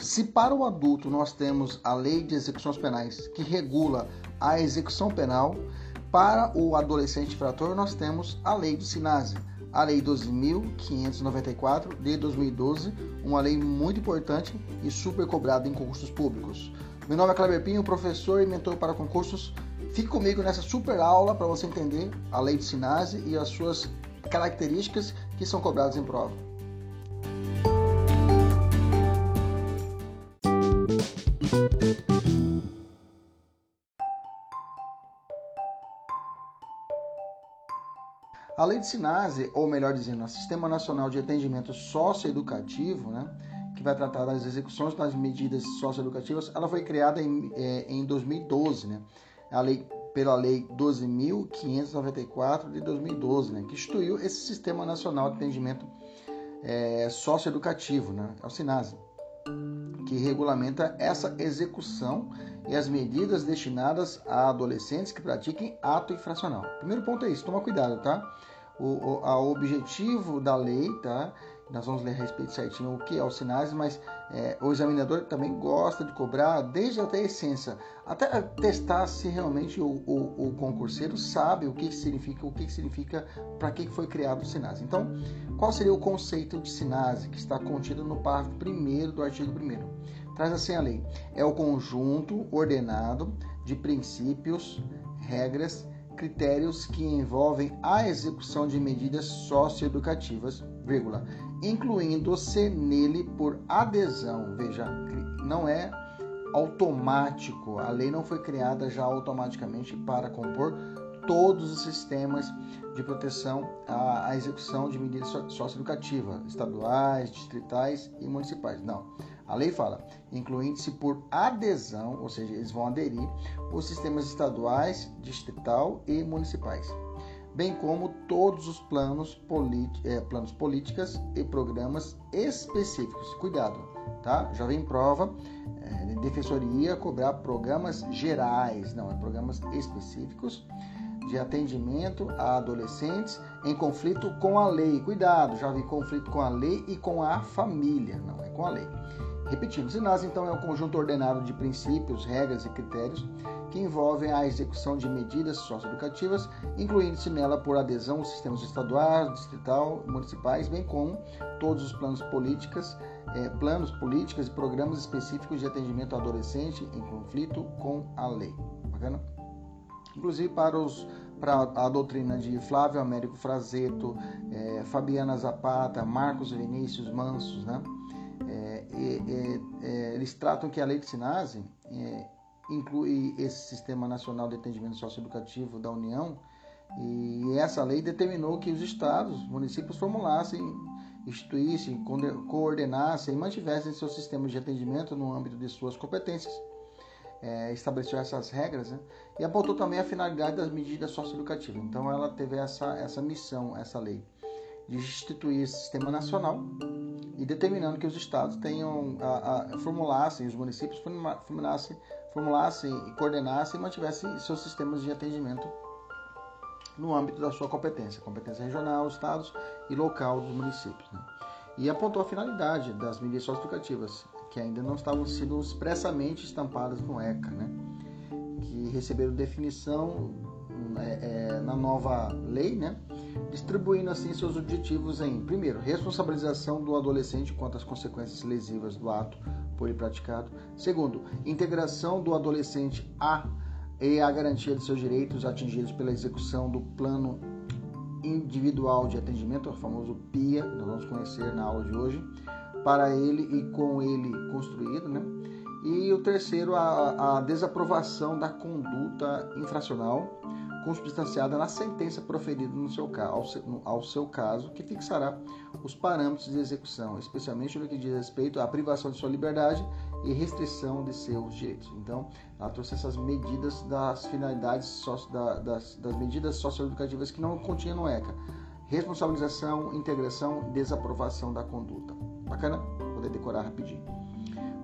Se para o adulto nós temos a Lei de Execuções Penais que regula a execução penal, para o adolescente infrator nós temos a Lei do SINASE, a Lei 12.594 de 2012, uma lei muito importante e super cobrada em concursos públicos. Meu nome é Kleber Pinho, professor e mentor para concursos. Fique comigo nessa super aula para você entender a Lei do SINASE e as suas características que são cobradas em prova. A lei de SINASE, ou melhor dizendo, o Sistema Nacional de Atendimento Socioeducativo, né, que vai tratar das execuções das medidas socioeducativas, ela foi criada em, é, em 2012, né, a lei, pela Lei 12.594 de 2012, né, que instituiu esse Sistema Nacional de Atendimento é, Socioeducativo, né, é o SINASE, que regulamenta essa execução e as medidas destinadas a adolescentes que pratiquem ato infracional. Primeiro ponto é isso, toma cuidado, tá? o, o objetivo da lei, tá? Nós vamos ler a respeito certinho o que é o sinais, mas é, o examinador também gosta de cobrar desde até a essência, até testar se realmente o, o, o concurseiro sabe o que significa, o que significa, para que foi criado o SINASE. Então, qual seria o conceito de SINASE que está contido no parágrafo 1 do artigo 1 Traz assim a lei: é o conjunto ordenado de princípios, regras critérios que envolvem a execução de medidas socioeducativas, vírgula, incluindo-se nele por adesão. Veja, não é automático. A lei não foi criada já automaticamente para compor todos os sistemas de proteção à, execução de medidas socioeducativas, estaduais, distritais e municipais. Não. A lei fala, incluindo-se por adesão, ou seja, eles vão aderir, os sistemas estaduais, distrital e municipais, bem como todos os planos, é, planos políticas e programas específicos. Cuidado, tá? Já vem prova, é, defensoria cobrar programas gerais, não, é programas específicos de atendimento a adolescentes em conflito com a lei. Cuidado, já vi conflito com a lei e com a família, não é com a lei. Repetindo, SINAS então é um conjunto ordenado de princípios, regras e critérios que envolvem a execução de medidas socioeducativas, incluindo-se nela por adesão aos sistemas estaduais, distrital, municipais, bem como todos os planos políticas, eh, planos políticas e programas específicos de atendimento ao adolescente em conflito com a lei. Bacana? Inclusive para os para a doutrina de Flávio Américo Frazeto, eh, Fabiana Zapata, Marcos Vinícius Mansos, né? É, é, é, eles tratam que a lei de Sinase é, inclui esse Sistema Nacional de Atendimento Socioeducativo da União e essa lei determinou que os estados, municípios formulassem, instituíssem, coordenassem e mantivessem seus sistemas de atendimento no âmbito de suas competências. É, estabeleceu essas regras né? e apontou também a finalidade das medidas socioeducativas. Então ela teve essa, essa missão, essa lei, de instituir esse sistema nacional e determinando que os estados tenham a, a, formulassem, os municípios formulassem, formulassem e coordenassem e mantivessem seus sistemas de atendimento no âmbito da sua competência, competência regional, estados e local dos municípios. Né? E apontou a finalidade das medidas socioeducativas, que ainda não estavam sendo expressamente estampadas no ECA, né? que receberam definição é, é, na nova lei, né? Distribuindo assim seus objetivos em, primeiro, responsabilização do adolescente quanto às consequências lesivas do ato por ele praticado. Segundo, integração do adolescente à e a garantia de seus direitos atingidos pela execução do plano individual de atendimento, o famoso PIA, nós vamos conhecer na aula de hoje, para ele e com ele construído, né? E o terceiro, a, a desaprovação da conduta infracional consubstanciada na sentença proferida no seu, ao, seu, ao seu caso, que fixará os parâmetros de execução, especialmente no que diz respeito à privação de sua liberdade e restrição de seus direitos. Então, ela trouxe essas medidas das finalidades socio, da, das, das medidas socioeducativas que não continha no ECA. Responsabilização, integração desaprovação da conduta. Bacana? Vou poder decorar rapidinho.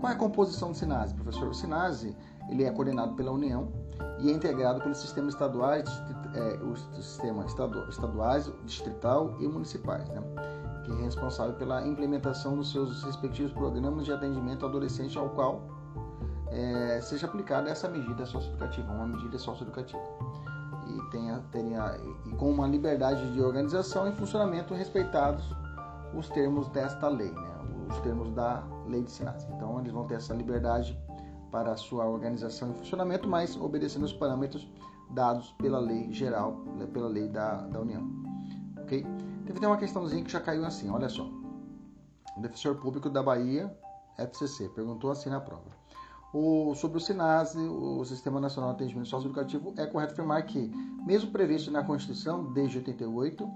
Qual é a composição do SINASE, professor? O SINASE ele é coordenado pela União e é integrado pelos sistemas estaduais, é, os sistemas estaduais, distrital e municipais, né? que é responsável pela implementação dos seus respectivos programas de atendimento ao adolescente ao qual é, seja aplicada essa medida socioeducativa, uma medida socioeducativa. E, tenha, tenha, e com uma liberdade de organização e funcionamento respeitados os termos desta lei, né? os termos da lei de SINASC. Então, eles vão ter essa liberdade para a sua organização e funcionamento, mas obedecendo os parâmetros dados pela lei geral, pela lei da, da União. Ok? Teve uma questãozinha que já caiu assim, olha só. O defensor público da Bahia, FCC, perguntou assim na prova. O, sobre o SINASE, o Sistema Nacional de Atendimento Socioeducativo, é correto afirmar que, mesmo previsto na Constituição desde 88,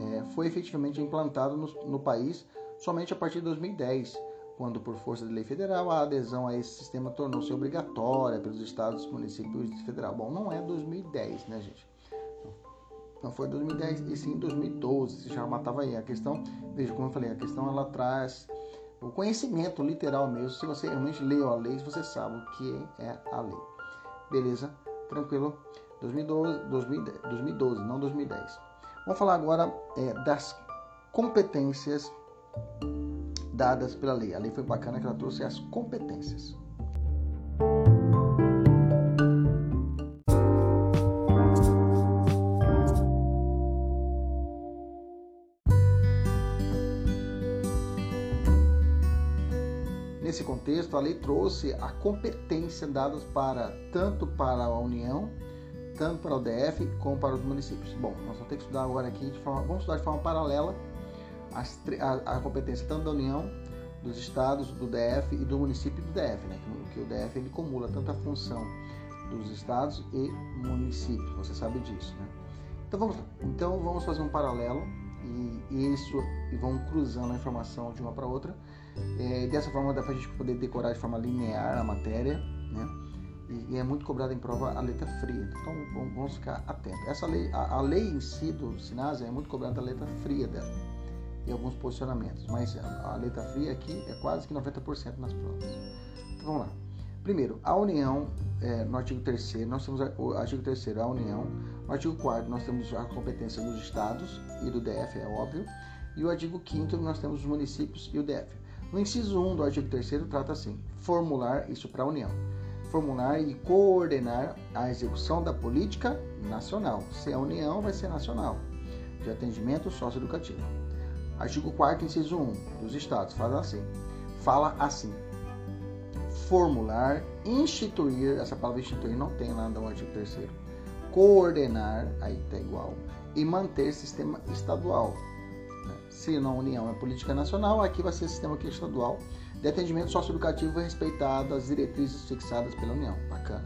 é, foi efetivamente implantado no, no país somente a partir de 2010, quando, por força de lei federal, a adesão a esse sistema tornou-se obrigatória pelos estados, municípios e federal. Bom, não é 2010, né, gente? Não foi 2010, e sim 2012, se já matava aí. A questão, veja, como eu falei, a questão ela traz o conhecimento literal mesmo. Se você realmente leu a lei, você sabe o que é a lei. Beleza? Tranquilo? 2012, 2010, 2012 não 2010. Vamos falar agora é, das competências dadas pela lei. A lei foi bacana que ela trouxe as competências. Nesse contexto, a lei trouxe a competência dadas para tanto para a União, tanto para o DF como para os municípios. Bom, nós vamos ter que estudar agora aqui de forma, vamos estudar de forma paralela as, a, a, competência tanto da União, dos estados, do DF e do município do DF, né? que, que o DF ele acumula tanto a função dos estados e municípios, você sabe disso, né? Então vamos, então vamos fazer um paralelo e, isso e vamos cruzando a informação de uma para outra. É, dessa forma dá para a gente poder decorar de forma linear a matéria, né? E, e, é muito cobrada em prova a letra fria. Então vamos ficar atentos. Essa lei, a, a lei em si do Sinasa é muito cobrada a letra fria dela e alguns posicionamentos, mas a letra fria aqui é quase que 90% nas provas. Então vamos lá. Primeiro, a união, é, no artigo 3 nós temos o artigo 3 a união, no artigo 4 nós temos a competência dos estados e do DF, é óbvio, e o artigo 5 nós temos os municípios e o DF. No inciso 1 do artigo 3 trata assim, formular isso para a união, formular e coordenar a execução da política nacional. Se é a união, vai ser nacional, de atendimento socioeducativo. Artigo 4 inciso 1 dos Estados fala assim, fala assim, formular, instituir, essa palavra instituir não tem lá no artigo 3 coordenar, aí está igual, e manter sistema estadual. Se na União é política nacional, aqui vai ser sistema aqui estadual de atendimento socioeducativo respeitado as diretrizes fixadas pela União. Bacana.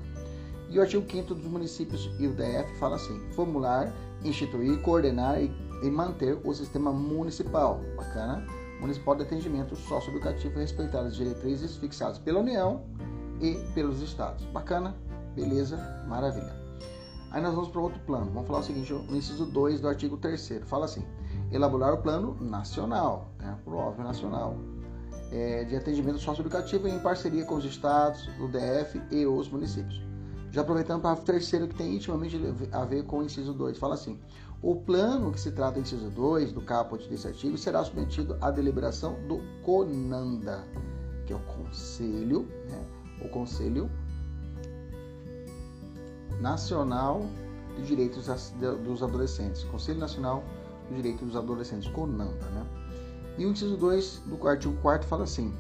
E o artigo 5 dos municípios e o DF fala assim, formular, instituir, coordenar e e manter o sistema municipal, bacana, municipal de atendimento socioeducativo e as diretrizes fixadas pela União e pelos estados. Bacana? Beleza? Maravilha. Aí nós vamos para outro plano. Vamos falar o seguinte, no inciso 2 do artigo 3 fala assim, elaborar o plano nacional, né, por óbvio nacional, é, de atendimento socioeducativo em parceria com os estados, o DF e os municípios. Já aproveitando para o terceiro que tem intimamente a ver com o inciso 2, fala assim, o plano que se trata em inciso 2 do caput desse artigo será submetido à deliberação do CONANDA, que é o Conselho, né? o Conselho Nacional de Direitos dos Adolescentes, Conselho Nacional de Direitos dos Adolescentes, CONANDA, né? E o inciso 2 do artigo 4 fala assim: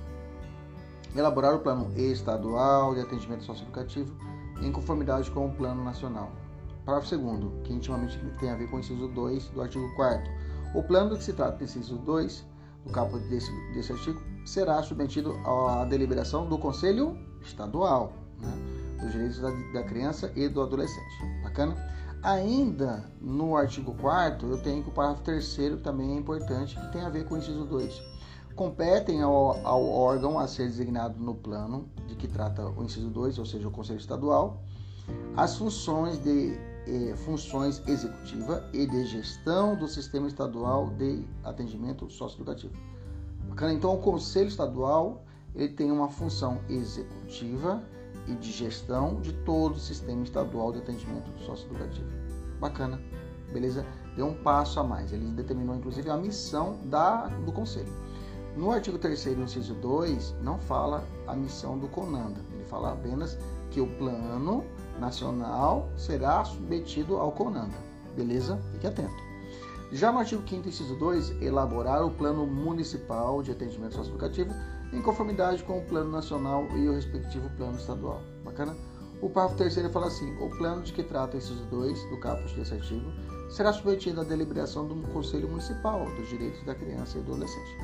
elaborar o plano estadual de atendimento socioeducativo em conformidade com o Plano Nacional. Parágrafo 2 que intimamente tem a ver com o inciso 2 do artigo 4 O plano do que se trata do inciso 2 do caput desse, desse artigo será submetido à deliberação do Conselho Estadual né, dos Direitos da, da Criança e do Adolescente. Bacana? Ainda no artigo 4 eu tenho que o parágrafo 3 também é importante, que tem a ver com o inciso 2. Competem ao, ao, órgão a ser designado no plano de que trata o inciso 2, ou seja, o Conselho Estadual, as funções de eh, funções executiva e de gestão do sistema estadual de atendimento socioeducativo. Bacana? Então, o Conselho Estadual ele tem uma função executiva e de gestão de todo o sistema estadual de atendimento socioeducativo. Bacana, beleza? Deu um passo a mais. Ele determinou, inclusive, a missão da, do Conselho. No artigo 3 inciso 2, não fala a missão do CONANDA. Ele fala apenas que o plano nacional será submetido ao CONANDA. Beleza? Fique atento. Já no artigo 5 inciso 2, elaborar o plano municipal de atendimento socioeducativo em conformidade com o plano nacional e o respectivo plano estadual. Bacana? O parágrafo terceiro fala assim: o plano de que trata esses dois do caput desse artigo será submetido à deliberação do Conselho Municipal dos Direitos da Criança e do Adolescente.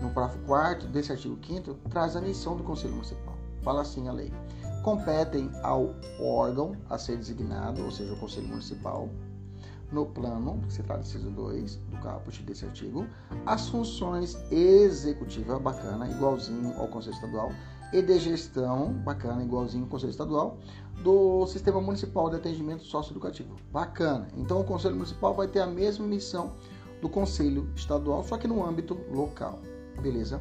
No parágrafo 4 desse artigo 5 traz a missão do Conselho Municipal. Fala assim a lei: competem ao órgão a ser designado, ou seja, o Conselho Municipal, no plano, que se trata do inciso 2 do caput desse artigo, as funções executiva, bacana, igualzinho ao Conselho Estadual, e de gestão, bacana, igualzinho ao Conselho Estadual, do Sistema Municipal de Atendimento Socioeducativo. Bacana. Então o Conselho Municipal vai ter a mesma missão do Conselho Estadual, só que no âmbito local. Beleza?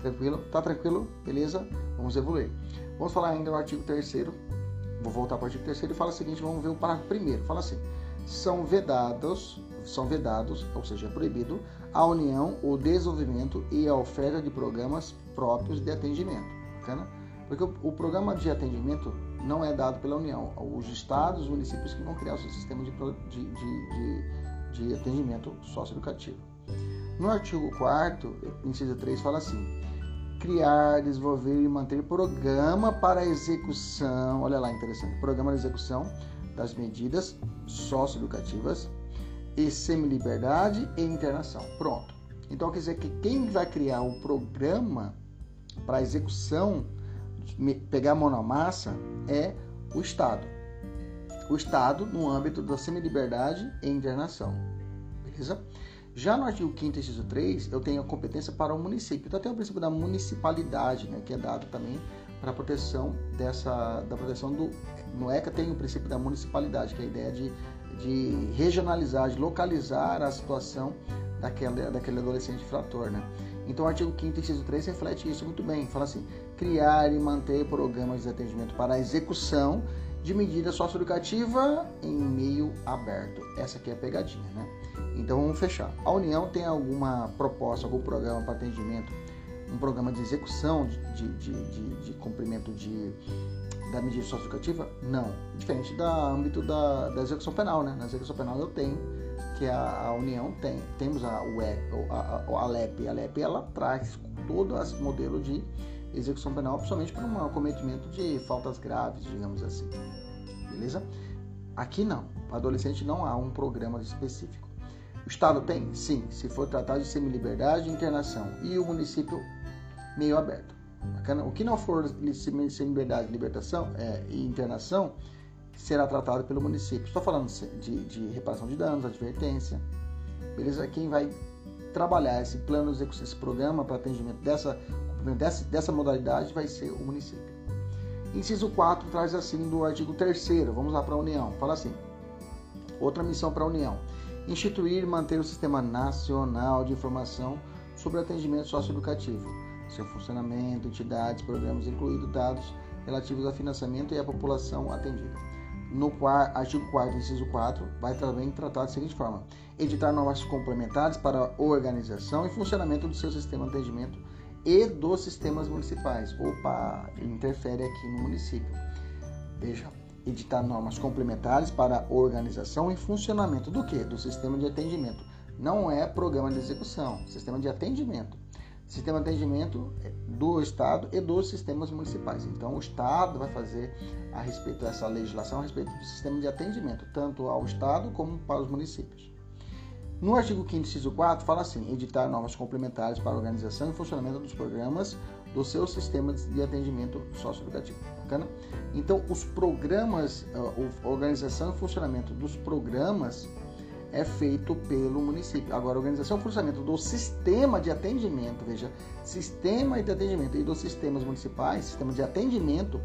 Tranquilo? Tá tranquilo? Beleza? Vamos evoluir. Vamos falar ainda do artigo 3 Vou voltar para o artigo 3 e fala o seguinte, vamos ver o parágrafo primeiro. Fala assim: são vedados, são vedados, ou seja, é proibido a união, o desenvolvimento e a oferta de programas próprios de atendimento. Porque o, programa de atendimento não é dado pela União. Os estados, os municípios que vão criar o seu sistema de, de, de, de, de atendimento socioeducativo. No artigo 4 inciso 3, fala assim: criar, desenvolver e manter programa para execução. Olha lá, interessante. Programa de execução das medidas socioeducativas e semi-liberdade e internação. Pronto. Então quer dizer que quem vai criar o programa para execução, pegar a mão na massa, é o Estado. O Estado no âmbito da semi-liberdade e internação. Beleza? Já no artigo 5 inciso 3, eu tenho a competência para o município. Então tem o princípio da municipalidade, né, que é dado também para a proteção dessa da proteção do no ECA tem o princípio da municipalidade, que é a ideia de, de regionalizar, de localizar a situação daquele, daquele adolescente infrator, né? Então o artigo 5 inciso 3 reflete isso muito bem. Fala assim, criar e manter programas de atendimento para a execução de medida socioeducativa em meio aberto. Essa aqui é a pegadinha, né? Então vamos fechar. A União tem alguma proposta, algum programa para atendimento, um programa de execução de, de, de, de, cumprimento de, da medida socioeducativa? Não. Diferente da âmbito da, da execução penal, né? Na execução penal eu tenho, que a, a União tem. Temos a, UE, a, a, a LEP. A LEP ela traz todo esse modelo de execução penal, principalmente para um cometimento de faltas graves, digamos assim. Beleza? Aqui não. Para adolescente não há um programa específico. O Estado tem? Sim, se for tratado de semi-liberdade e internação. E o município meio aberto. O que não for semi-liberdade, libertação é, e internação será tratado pelo município. Estou falando de, de reparação de danos, advertência. Beleza? Quem vai trabalhar esse plano, esse programa para atendimento dessa, dessa, dessa modalidade vai ser o município. Inciso 4 traz assim do artigo 3 vamos lá para a União, fala assim, outra missão para a União, instituir e manter o Sistema Nacional de Informação sobre Atendimento Socioeducativo, seu funcionamento, entidades, programas, incluídos dados relativos a financiamento e a população atendida. No artigo 4 inciso 4, vai também tratar da seguinte forma: editar normas complementares para a organização e funcionamento do seu sistema de atendimento e dos sistemas municipais. Opa, interfere aqui no município. Veja, editar normas complementares para organização e funcionamento do que? Do sistema de atendimento. Não é programa de execução, sistema de atendimento sistema de atendimento do Estado e dos sistemas municipais. Então, o Estado vai fazer a respeito dessa legislação, a respeito do sistema de atendimento, tanto ao Estado como para os municípios. No artigo 5 inciso 4, fala assim, editar normas complementares para a organização e funcionamento dos programas do seu sistema de atendimento socioeducativo. Bacana? Então, os programas, a organização e funcionamento dos programas é feito pelo município. Agora, a organização e funcionamento do sistema de atendimento, veja, sistema de atendimento e dos sistemas municipais, sistema de atendimento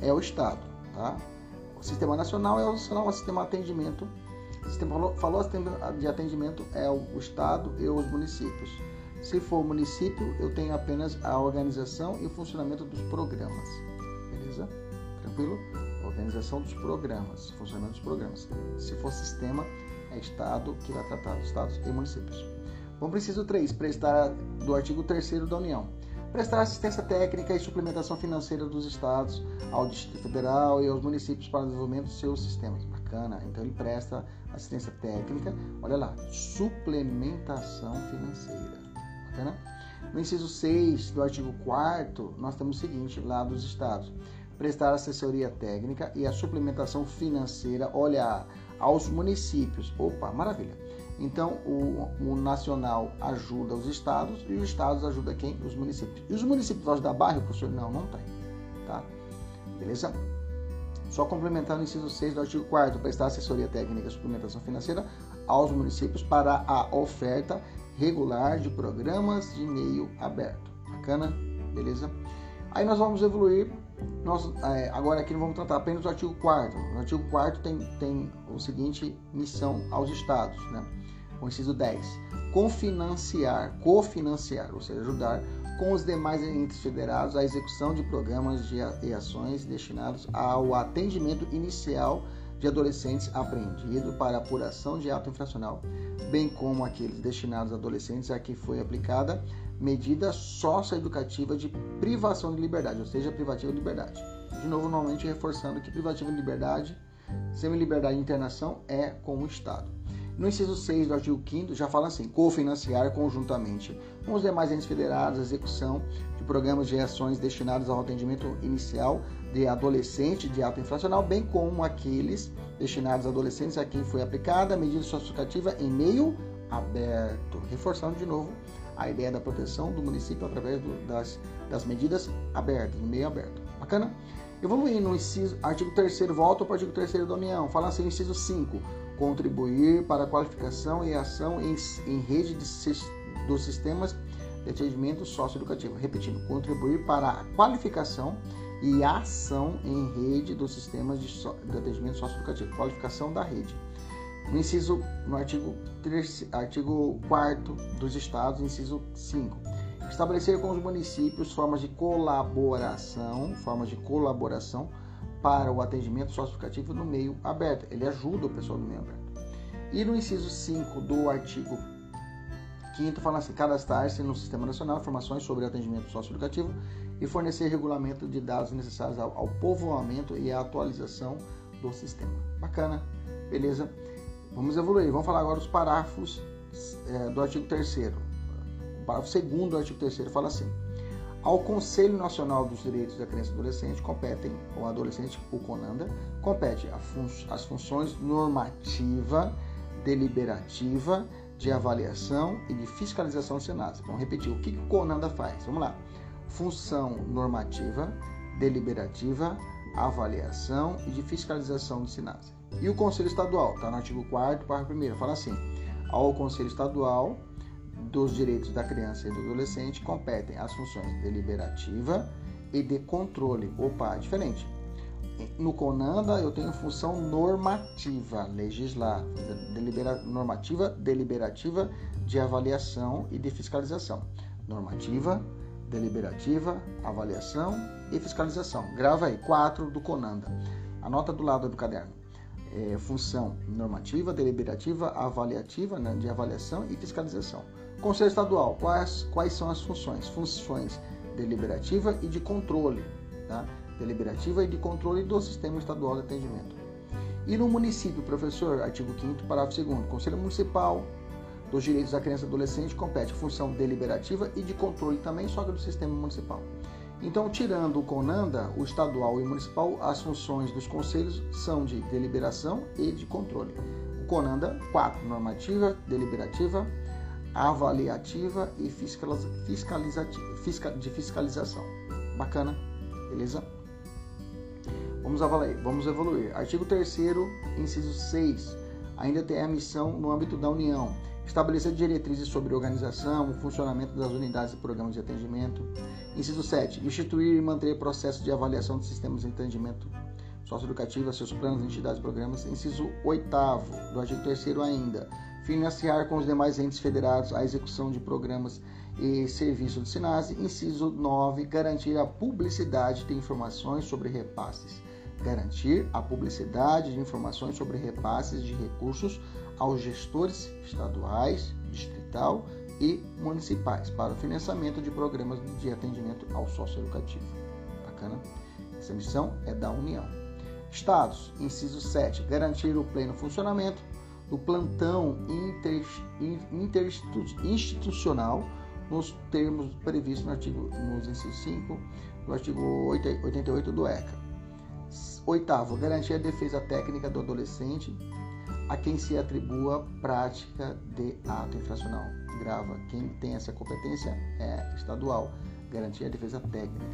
é o Estado, tá? O sistema nacional é o, o sistema de atendimento. O sistema falou, falou de atendimento é o Estado e os municípios. Se for município, eu tenho apenas a organização e o funcionamento dos programas. Beleza? Tranquilo? Organização dos programas, funcionamento dos programas. Se for sistema, é Estado que vai tratar dos estados e municípios. Vamos preciso 3, prestar do artigo 3 da União. Prestar assistência técnica e suplementação financeira dos estados ao Distrito Federal e aos municípios para o desenvolvimento dos seus sistemas. Bacana. Então ele presta assistência técnica, olha lá, suplementação financeira. Bacana? No inciso 6 do artigo 4 nós temos o seguinte, lá dos estados. Prestar assessoria técnica e a suplementação financeira, olha, aos municípios. Opa, maravilha. Então, o, o, nacional ajuda os estados e os estados ajudam quem? Os municípios. E os municípios vão ajudar bairro, professor? Não, não tem. Tá? Beleza? Só complementando o inciso 6 do artigo 4 prestar assessoria técnica e suplementação financeira aos municípios para a oferta regular de programas de meio aberto. Bacana? Beleza? Aí nós vamos evoluir. Nós, é, agora aqui não vamos tratar apenas do artigo 4 No artigo 4 tem, tem o seguinte missão aos estados, né? O inciso 10. Confinanciar, cofinanciar, ou seja, ajudar com os demais entes federados a execução de programas de, e ações destinados ao atendimento inicial de adolescentes apreendidos para apuração de ato infracional, bem como aqueles destinados a adolescentes a que foi aplicada medida socioeducativa de privação de liberdade, ou seja, privativa de liberdade. De novo, normalmente reforçando que privativa de liberdade, semi-liberdade de internação é com o Estado. No inciso 6 do artigo 5 já fala assim: cofinanciar conjuntamente com os demais entes federados a execução de programas de ações destinados ao atendimento inicial de adolescente de ato infracional, bem como aqueles destinados a adolescentes a quem foi aplicada a medida socioeducativa em meio aberto. Reforçando de novo a ideia da proteção do município através do, das, das medidas abertas, no meio aberto. Bacana? Evoluindo no inciso, artigo 3 volta para o artigo 3 da União, fala assim, inciso 5, contribuir para a qualificação e ação em, em rede de, dos sistemas de atendimento socioeducativo. Repetindo, contribuir para a qualificação e ação em rede dos sistemas de, so, de atendimento socioeducativo. Qualificação da rede. No inciso, no artigo, 3, artigo 4 dos estados, inciso 5. Estabelecer com os municípios formas de colaboração, formas de colaboração para o atendimento socioeducativo no meio aberto. Ele ajuda o pessoal do meio aberto. E no inciso 5 do artigo 5 fala assim, cadastrar-se no Sistema Nacional informações sobre atendimento socioeducativo e fornecer regulamento de dados necessários ao, ao povoamento e à atualização do sistema. Bacana, beleza? Vamos evoluir. Vamos falar agora dos parágrafos é, do artigo 3 O parágrafo 2 do artigo 3 fala assim: Ao Conselho Nacional dos Direitos da Criança e Adolescente competem, o adolescente, o CONANDA, compete fun as funções normativa, deliberativa, de avaliação e de fiscalização do Senasa. Vamos repetir. O que, que o CONANDA faz? Vamos lá. Função normativa, deliberativa, avaliação e de fiscalização do Sinasa. E o Conselho Estadual, está no artigo 4 parágrafo 1 fala assim: ao Conselho Estadual dos Direitos da Criança e do Adolescente competem as funções deliberativa e de controle. Opa, é diferente. No CONANDA eu tenho função normativa, legislar, delibera, normativa, deliberativa de avaliação e de fiscalização. Normativa, deliberativa, avaliação e fiscalização. Grava aí, 4 do CONANDA. Anota do lado do caderno é, função normativa, deliberativa, avaliativa, né, de avaliação e fiscalização. Conselho Estadual, quais, quais são as funções? Funções deliberativa e de controle, tá? deliberativa e de controle do Sistema Estadual de Atendimento. E no município, professor, artigo 5 parágrafo 2 Conselho Municipal dos direitos da criança e adolescente compete função deliberativa e de controle também, só que do sistema municipal. Então, tirando o CONANDA, o estadual e o municipal, as funções dos conselhos são de deliberação e de controle. O CONANDA, quatro, normativa, deliberativa, avaliativa e fiscalizativa, de fiscalização. Bacana, beleza? Vamos avaliar, vamos evoluir. Artigo 3 inciso 6, ainda tem a missão no âmbito da União. Estabelecer diretrizes sobre organização, o funcionamento das unidades e programas de atendimento. Inciso 7. Instituir e manter processos de avaliação de sistemas de atendimento socioeducativo, seus planos, entidades e programas. Inciso 8 do artigo 3 ainda. Financiar com os demais entes federados a execução de programas e serviços do SINASE. Inciso 9. Garantir a publicidade de informações sobre repasses garantir a publicidade de informações sobre repasses de recursos aos gestores estaduais, distrital e municipais para o financiamento de programas de atendimento ao socioeducativo. Bacana? Essa missão é da União. Estados, inciso 7, garantir o pleno funcionamento do plantão inter, interinstitucional nos termos previstos no artigo nos inciso 5 do artigo 88 do ECA Oitavo, garantir a defesa técnica do adolescente a quem se atribua prática de ato infracional. Grava, quem tem essa competência é estadual. Garantir a defesa técnica.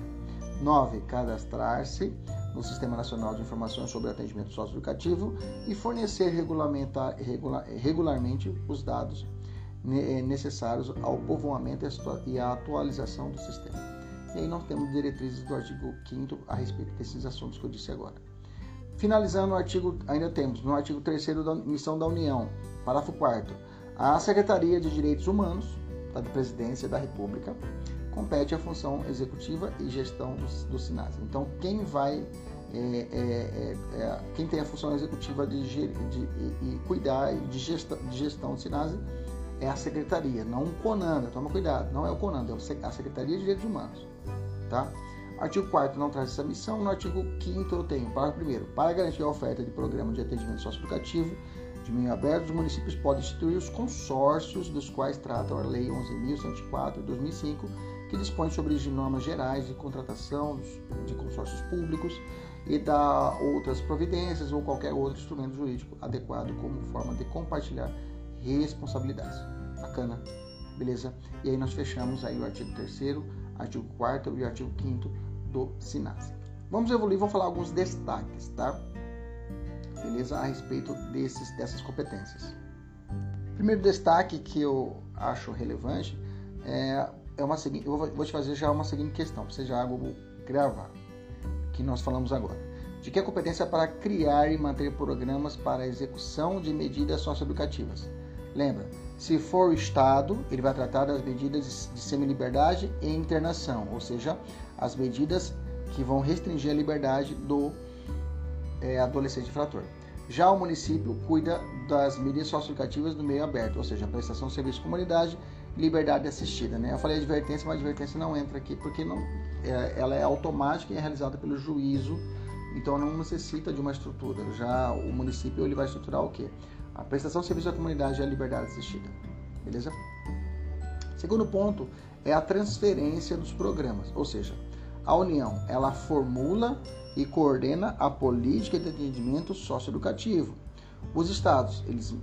9. Cadastrar-se no Sistema Nacional de Informações sobre Atendimento Socioeducativo e fornecer regularmente os dados necessários ao povoamento e à atualização do sistema. E aí nós temos diretrizes do artigo 5 a respeito desses assuntos que eu disse agora. Finalizando o artigo, ainda temos no artigo 3 da Missão da União, parágrafo 4 a Secretaria de Direitos Humanos da Presidência da República compete a função executiva e gestão do, do SINAS. Então, quem vai, é, é, é, é quem tem a função executiva de, de, de, cuidar de gestão, de gestão do SINAS é a Secretaria, não o CONANDA. Toma cuidado, não é o CONANDA, é a Secretaria de Direitos Humanos. Tá? Artigo 4 não traz essa missão. No artigo 5 eu tenho, parágrafo 1 para garantir a oferta de programa de atendimento socioeducativo de meio aberto, os municípios podem instituir os consórcios dos quais tratam a Lei 11.104 de 2005, que dispõe sobre as normas gerais de contratação de consórcios públicos e da outras providências ou qualquer outro instrumento jurídico adequado como forma de compartilhar responsabilidades. Bacana? Beleza? E aí nós fechamos aí o artigo 3 artigo 4 e artigo 5 do SINASE. Vamos evoluir, vamos falar alguns destaques, tá? Beleza? A respeito desses, dessas competências. Primeiro destaque que eu acho relevante é, é uma seguinte, eu vou te fazer já uma seguinte questão, você já gravar, que nós falamos agora. De que competência é para criar e manter programas para execução de medidas socioeducativas. Lembra, se for o Estado, ele vai tratar das medidas de semi-liberdade e internação, ou seja, as medidas que vão restringir a liberdade do é, adolescente infrator. Já o município cuida das medidas socioeducativas do meio aberto, ou seja, prestação de serviço de comunidade liberdade assistida. Né? Eu falei advertência, mas advertência não entra aqui porque não, é, ela é automática e é realizada pelo juízo, então não necessita de uma estrutura. Já o município ele vai estruturar o quê? A prestação de serviço à comunidade é a liberdade assistida. Beleza? Segundo ponto é a transferência dos programas, ou seja, a União ela formula e coordena a política de atendimento socioeducativo. Os estados eles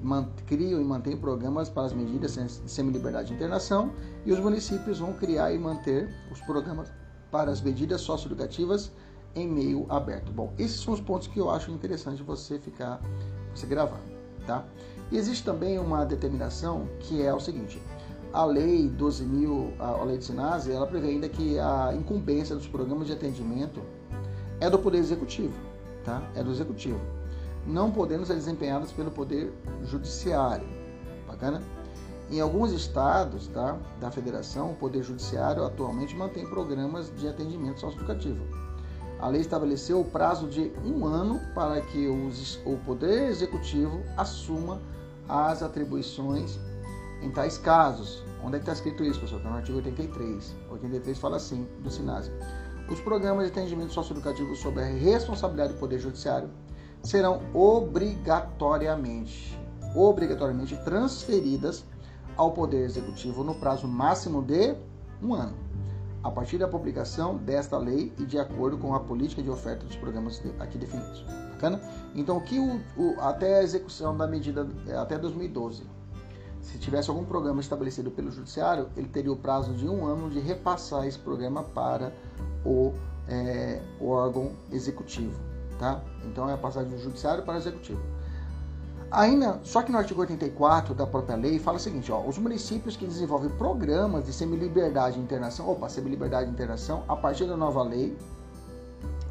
criam e mantêm programas para as medidas de semi-liberdade de internação e os municípios vão criar e manter os programas para as medidas socioeducativas em meio aberto. Bom, esses são os pontos que eu acho interessante você ficar, você gravar. Tá? E existe também uma determinação que é o seguinte: a lei 12.000, a lei de Sinase, ela prevê ainda que a incumbência dos programas de atendimento é do Poder Executivo, tá? É do Executivo, não podendo ser desempenhadas pelo Poder Judiciário. Bacana? Em alguns estados tá, da federação, o Poder Judiciário atualmente mantém programas de atendimento socioeducativo a lei estabeleceu o prazo de um ano para que os, o Poder Executivo assuma as atribuições em tais casos. Onde é que está escrito isso, pessoal? Está no artigo 83. 83 fala assim, do SINASE. Os programas de atendimento socioeducativo sob a responsabilidade do Poder Judiciário serão obrigatoriamente, obrigatoriamente transferidas ao Poder Executivo no prazo máximo de um ano, a partir da publicação desta lei e de acordo com a política de oferta dos programas aqui definidos. Bacana? Então, que o, o, até a execução da medida é, até 2012, se tivesse algum programa estabelecido pelo Judiciário, ele teria o prazo de um ano de repassar esse programa para o, é, o órgão executivo. Tá? Então, é a passagem do Judiciário para o Executivo. Ainda, só que no artigo 84 da própria lei fala o seguinte, ó, os municípios que desenvolvem programas de semi-liberdade de internação, opa, semi-liberdade de internação, a partir da nova lei,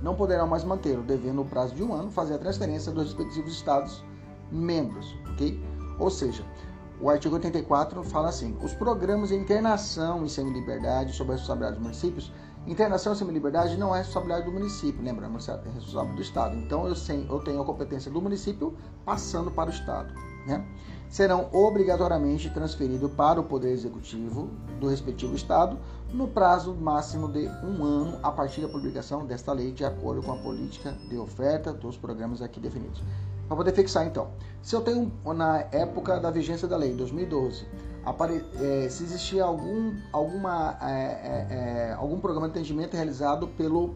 não poderão mais mantê-lo, devendo no prazo de um ano fazer a transferência dos respectivos estados membros, ok? Ou seja, o artigo 84 fala assim, os programas de internação e semi-liberdade sob a responsabilidade dos municípios Internação sem liberdade não é responsabilidade do município, lembrando, é responsabilidade do Estado. Então eu, sei, eu tenho a competência do município passando para o Estado. Né? Serão obrigatoriamente transferidos para o Poder Executivo do respectivo Estado no prazo máximo de um ano a partir da publicação desta lei, de acordo com a política de oferta dos programas aqui definidos. Para poder fixar, então, se eu tenho na época da vigência da lei, 2012, apare... é, se existia algum, alguma, é, é, é, algum programa de atendimento realizado pelo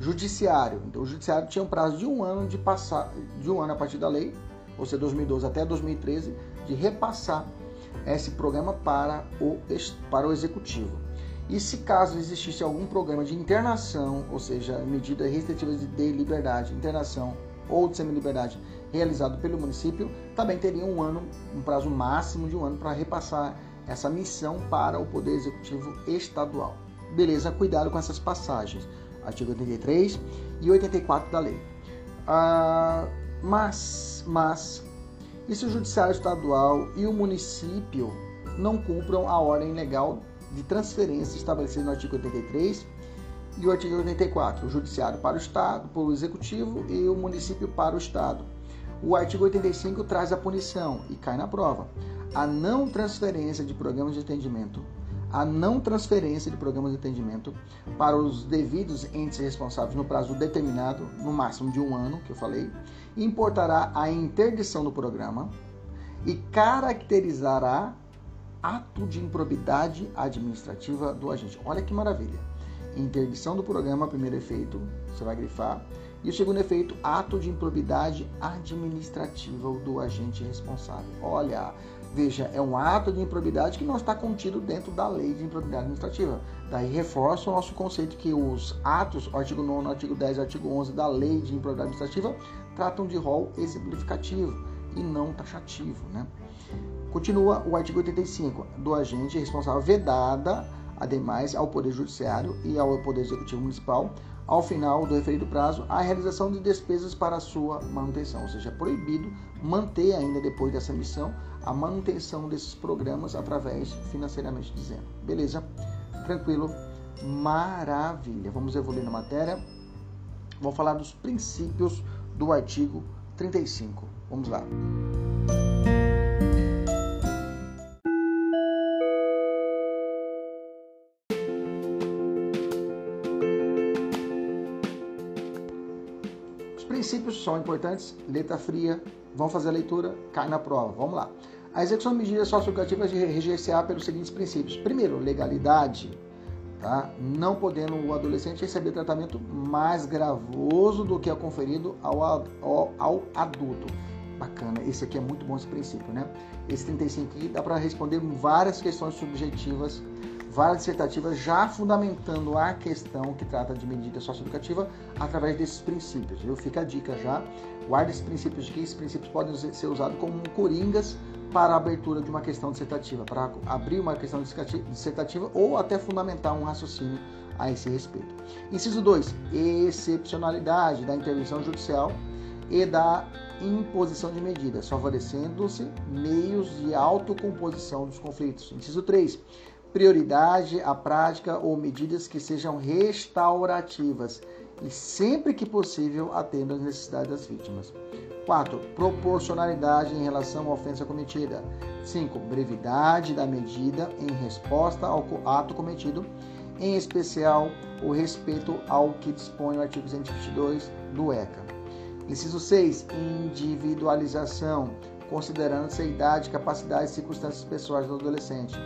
judiciário. Então, o judiciário tinha um prazo de um ano de passar, de um ano a partir da lei, ou seja, 2012 até 2013, de repassar esse programa para o, para o executivo. E se caso existisse algum programa de internação, ou seja, medidas restritivas de liberdade, internação ou de semi-liberdade realizado pelo município, também teria um ano, um prazo máximo de um ano para repassar essa missão para o Poder Executivo Estadual. Beleza, cuidado com essas passagens. Artigo 83 e 84 da lei. Ah, mas, mas, e se o Judiciário Estadual e o município não cumpram a ordem legal de transferência estabelecida no artigo 83 e o artigo 84, o Judiciário para o Estado, para o Executivo e o município para o Estado. O artigo 85 traz a punição e cai na prova. A não transferência de programas de atendimento, a não transferência de programas de atendimento para os devidos entes responsáveis no prazo determinado, no máximo de um ano, que eu falei, importará a interdição do programa e caracterizará ato de improbidade administrativa do agente. Olha que maravilha. Interdição do programa, primeiro efeito, você vai grifar e o segundo efeito, ato de improbidade administrativa do agente responsável. Olha, veja, é um ato de improbidade que não está contido dentro da lei de improbidade administrativa. Daí reforça o nosso conceito que os atos, artigo 9, artigo 10 artigo 11 da lei de improbidade administrativa, tratam de rol exemplificativo e não taxativo. Né? Continua o artigo 85 do agente responsável vedada, ademais, ao Poder Judiciário e ao Poder Executivo Municipal ao final do referido prazo, a realização de despesas para sua manutenção, ou seja, é proibido manter ainda depois dessa missão a manutenção desses programas através financeiramente dizendo. Beleza? Tranquilo? Maravilha. Vamos evoluir na matéria. Vamos falar dos princípios do artigo 35. Vamos lá. princípios são importantes, letra fria, vão fazer a leitura, cai na prova. Vamos lá. A execução de medidas socioeducativas reger-se-á pelos seguintes princípios. Primeiro, legalidade, tá? não podendo o adolescente receber tratamento mais gravoso do que é conferido ao, ao, ao adulto. Bacana, esse aqui é muito bom esse princípio, né? Esse 35 aqui dá para responder várias questões subjetivas várias dissertativas já fundamentando a questão que trata de medida socioeducativa através desses princípios. Viu? Fica a dica já. Guarde esses princípios que esses princípios podem ser usados como coringas para a abertura de uma questão dissertativa, para abrir uma questão dissertativa ou até fundamentar um raciocínio a esse respeito. Inciso 2. Excepcionalidade da intervenção judicial e da imposição de medidas, favorecendo-se meios de autocomposição dos conflitos. Inciso 3 prioridade à prática ou medidas que sejam restaurativas e, sempre que possível, atendam às necessidades das vítimas. 4. Proporcionalidade em relação à ofensa cometida. 5. Brevidade da medida em resposta ao ato cometido, em especial o respeito ao que dispõe o artigo 122 do ECA. Inciso 6. Individualização considerando-se a idade, capacidade e circunstâncias pessoais do adolescente.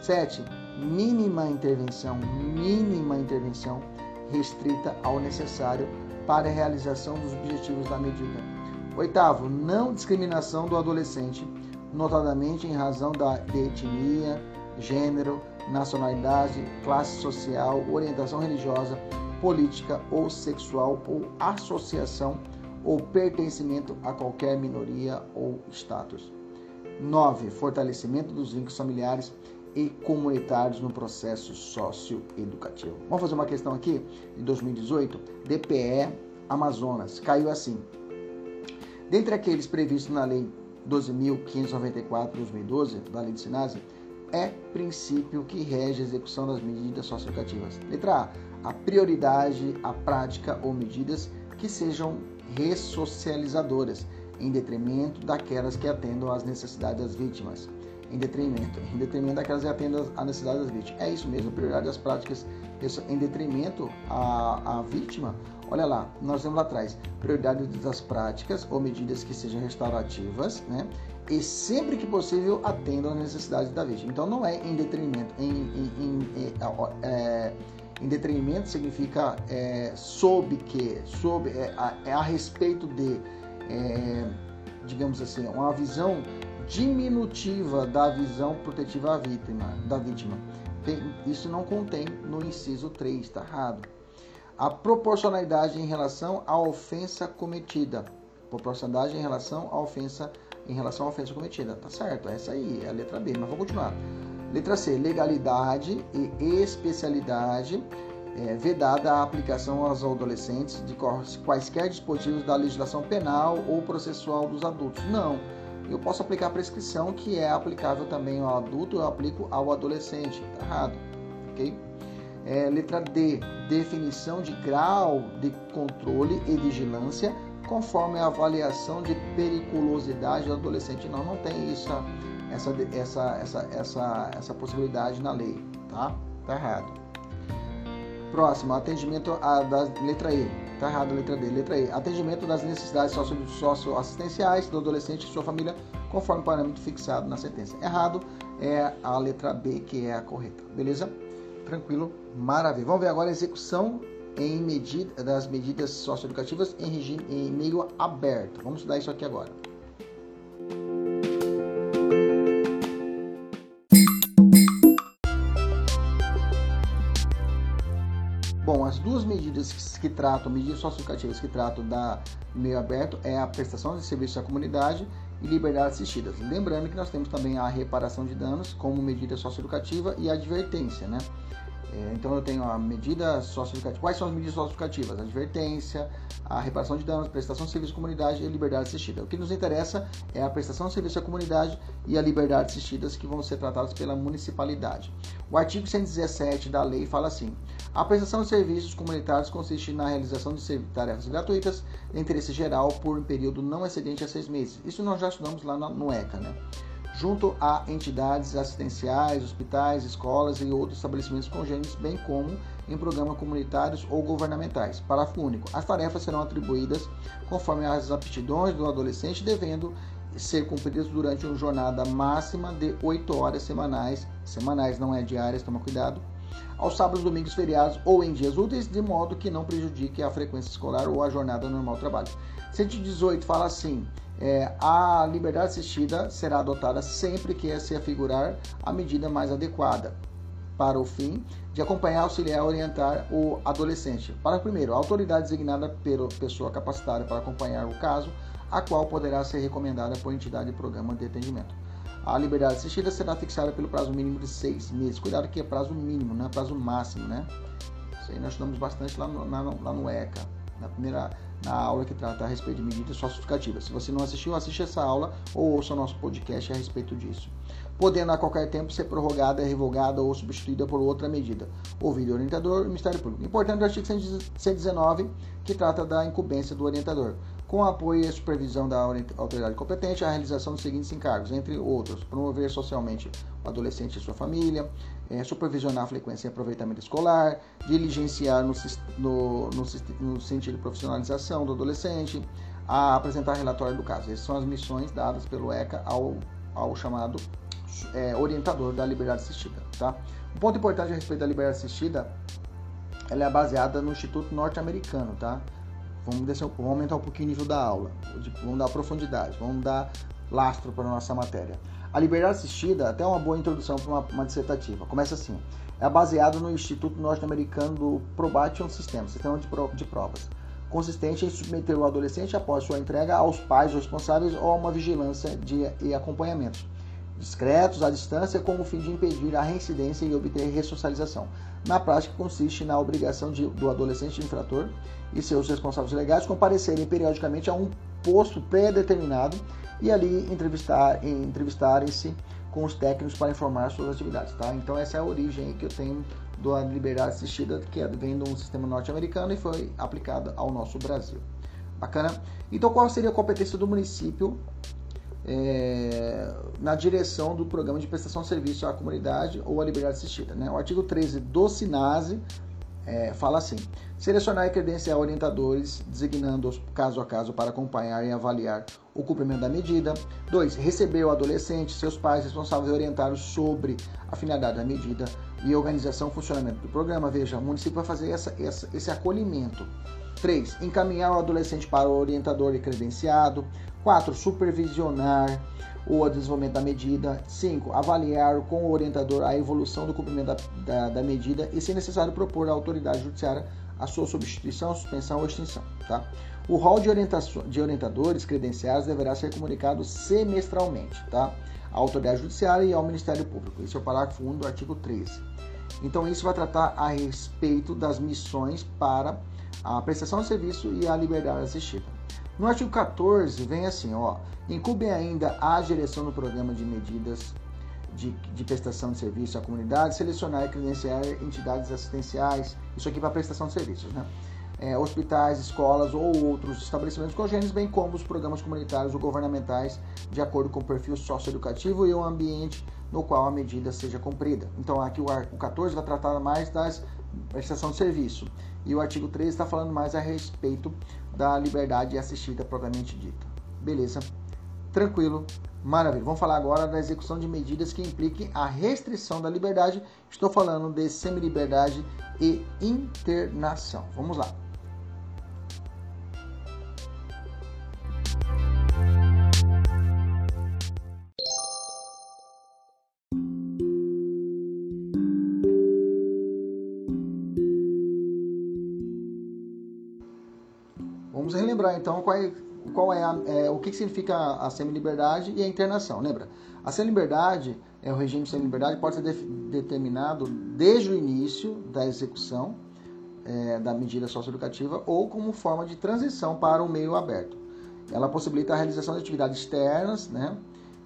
7. Mínima intervenção, mínima intervenção restrita ao necessário para a realização dos objetivos da medida. Oitavo, não discriminação do adolescente, notadamente em razão da, etnia, gênero, nacionalidade, classe social, orientação religiosa, política ou sexual ou associação ou pertencimento a qualquer minoria ou status. 9. Fortalecimento dos vínculos familiares e comunitários no processo socioeducativo. Vamos fazer uma questão aqui de 2018, DPE Amazonas, caiu assim. Dentre aqueles previstos na Lei 12.594-2012, da Lei de Sinase, é princípio que rege a execução das medidas socioeducativas. Letra A. A prioridade à prática ou medidas que sejam ressocializadoras, em detrimento daquelas que atendam às necessidades das vítimas. Em detrimento, em detrimento daquelas que atendam às necessidades das vítimas. É isso mesmo, prioridade das práticas em detrimento à, à vítima. Olha lá, nós temos lá atrás prioridade das práticas ou medidas que sejam restaurativas, né? E sempre que possível atendam às necessidades da vítima. Então não é em detrimento, em, em, em, é, em detrimento significa é, sob que, sob, é, a, é a respeito de, é, digamos assim, uma visão diminutiva da visão protetiva à vítima, da vítima. Isso não contém no inciso 3, está errado. A proporcionalidade em relação à ofensa cometida. Proporcionalidade em relação à ofensa em relação à ofensa cometida. Tá certo, essa aí é a letra B, mas vamos continuar. Letra C, legalidade e especialidade é, vedada a aplicação aos adolescentes de quaisquer dispositivos da legislação penal ou processual dos adultos. Não, eu posso aplicar a prescrição que é aplicável também ao adulto, eu aplico ao adolescente. Tá errado, ok? É, letra D, definição de grau de controle e vigilância conforme a avaliação de periculosidade do adolescente. Não, não tem isso essa, essa, essa, essa, essa possibilidade na lei, tá? Tá errado. Próximo, atendimento a, da letra E. Tá errado, letra D. Letra E. Atendimento das necessidades socioassistenciais do adolescente e sua família, conforme o parâmetro fixado na sentença. Errado é a letra B, que é a correta. Beleza? Tranquilo? Maravilha. Vamos ver agora a execução em medida, das medidas socioeducativas em regime em meio aberto. Vamos estudar isso aqui agora. Bom, as duas medidas que, que tratam, medidas socioeducativas que tratam da meio aberto é a prestação de serviço à comunidade e liberdade assistidas. Lembrando que nós temos também a reparação de danos como medida socioeducativa e a advertência, né? É, então eu tenho a medida socioeducativa. Quais são as medidas socioeducativas? A advertência, a reparação de danos, prestação de serviço à comunidade e liberdade assistida. O que nos interessa é a prestação de serviço à comunidade e a liberdade assistidas que vão ser tratadas pela municipalidade. O artigo 117 da lei fala assim: a prestação de serviços comunitários consiste na realização de tarefas gratuitas de interesse geral por um período não excedente a seis meses. Isso nós já estudamos lá no ECA, né? junto a entidades assistenciais, hospitais, escolas e outros estabelecimentos congêneres, bem como em programas comunitários ou governamentais. Parágrafo único. As tarefas serão atribuídas conforme as aptidões do adolescente, devendo ser cumpridas durante uma jornada máxima de 8 horas semanais, semanais não é diárias, toma cuidado, aos sábados, domingos, feriados ou em dias úteis, de modo que não prejudique a frequência escolar ou a jornada normal do trabalho. 118 fala assim: é, a liberdade assistida será adotada sempre que se afigurar a medida mais adequada para o fim de acompanhar, auxiliar e orientar o adolescente. Para primeiro, a autoridade designada pela pessoa capacitada para acompanhar o caso, a qual poderá ser recomendada por entidade e programa de atendimento. A liberdade assistida será fixada pelo prazo mínimo de seis meses. Cuidado que é prazo mínimo, não é prazo máximo, né? Isso aí nós estudamos bastante lá no, no, lá no ECA, na primeira na aula que trata a respeito de medidas socioeducativas. Se você não assistiu, assiste essa aula ou ouça o nosso podcast a respeito disso. Podendo a qualquer tempo ser prorrogada, revogada ou substituída por outra medida. Ouvido orientador e Ministério Público. Importante o artigo 119, que trata da incumbência do orientador com apoio e supervisão da autoridade competente, a realização dos seguintes encargos, entre outros: promover socialmente o adolescente e sua família, é, supervisionar a frequência e aproveitamento escolar, diligenciar no, no, no, no sentido de profissionalização do adolescente, a apresentar relatório do caso. Essas são as missões dadas pelo ECA ao, ao chamado é, orientador da liberdade assistida. Tá? Um ponto importante a respeito da liberdade assistida, ela é baseada no Instituto Norte-Americano, tá? Vamos, descer, vamos aumentar um pouquinho o nível da aula, vamos dar profundidade, vamos dar lastro para a nossa matéria. A liberdade assistida, até uma boa introdução para uma, uma dissertativa, começa assim. É baseado no Instituto Norte-Americano do Probation System, Sistema de, pro, de Provas, consistente em submeter o adolescente após sua entrega aos pais responsáveis ou a uma vigilância de, e acompanhamento discretos à distância com o fim de impedir a reincidência e obter ressocialização. Na prática, consiste na obrigação de, do adolescente infrator e seus responsáveis legais comparecerem periodicamente a um posto pré-determinado e ali entrevistar, entrevistarem-se com os técnicos para informar suas atividades. Tá? Então essa é a origem que eu tenho da liberdade assistida, que é, vem de um sistema norte-americano e foi aplicada ao nosso Brasil. Bacana? Então qual seria a competência do município é, na direção do programa de prestação de serviço à comunidade ou à liberdade assistida. Né? O artigo 13 do SINASE é, fala assim: selecionar e credenciar orientadores, designando-os caso a caso para acompanhar e avaliar o cumprimento da medida. 2. Receber o adolescente, seus pais responsáveis e orientá-los sobre a finalidade da medida e organização e funcionamento do programa. Veja, o município vai fazer essa, essa, esse acolhimento. 3. Encaminhar o adolescente para o orientador e credenciado. 4. Supervisionar o desenvolvimento da medida. 5. Avaliar com o orientador a evolução do cumprimento da, da, da, medida e, se necessário, propor à autoridade judiciária a sua substituição, suspensão ou extinção. Tá? O rol de, de orientadores credenciados deverá ser comunicado semestralmente tá? à autoridade judiciária e ao Ministério Público. Esse é o parágrafo 1 do artigo 13. Então, isso vai tratar a respeito das missões para a prestação de serviço e a liberdade assistida. No artigo 14 vem assim, ó, incube ainda a direção do programa de medidas de, de, prestação de serviço à comunidade, selecionar e credenciar entidades assistenciais, isso aqui para prestação de serviços, né? É, hospitais, escolas ou outros estabelecimentos congêneres, bem como os programas comunitários ou governamentais, de acordo com o perfil socioeducativo e o ambiente no qual a medida seja cumprida. Então, aqui o, o 14 vai tratar mais das prestação de serviço. E o artigo 13 está falando mais a respeito da liberdade assistida propriamente dita. Beleza? Tranquilo, maravilha. Vamos falar agora da execução de medidas que impliquem a restrição da liberdade. Estou falando de semi-liberdade e internação. Vamos lá. Lembrar então qual é, qual é, a, é o que, significa a semi-liberdade e a internação. Lembra? A semi-liberdade, é o regime de semi-liberdade, pode ser de, determinado desde o início da execução é, da medida socioeducativa ou como forma de transição para o meio aberto. Ela possibilita a realização de atividades externas, né,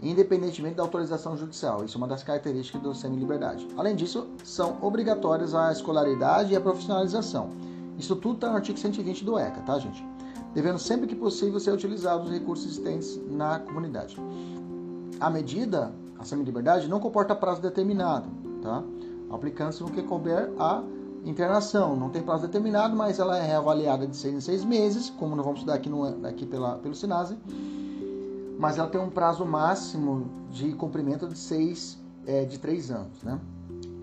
independentemente da autorização judicial. Isso é uma das características do semi-liberdade. Além disso, são obrigatórias a escolaridade e a profissionalização. Isso tudo está no artigo 120 do ECA, tá, gente? Devendo sempre que possível ser utilizados os recursos existentes na comunidade. A medida, a semi-liberdade, não comporta prazo determinado, tá? aplicando-se no que couber a internação. Não tem prazo determinado, mas ela é reavaliada de seis em seis meses, como nós vamos estudar aqui, no, aqui pela, pelo Sinase, mas ela tem um prazo máximo de cumprimento de seis, é, de três anos, né?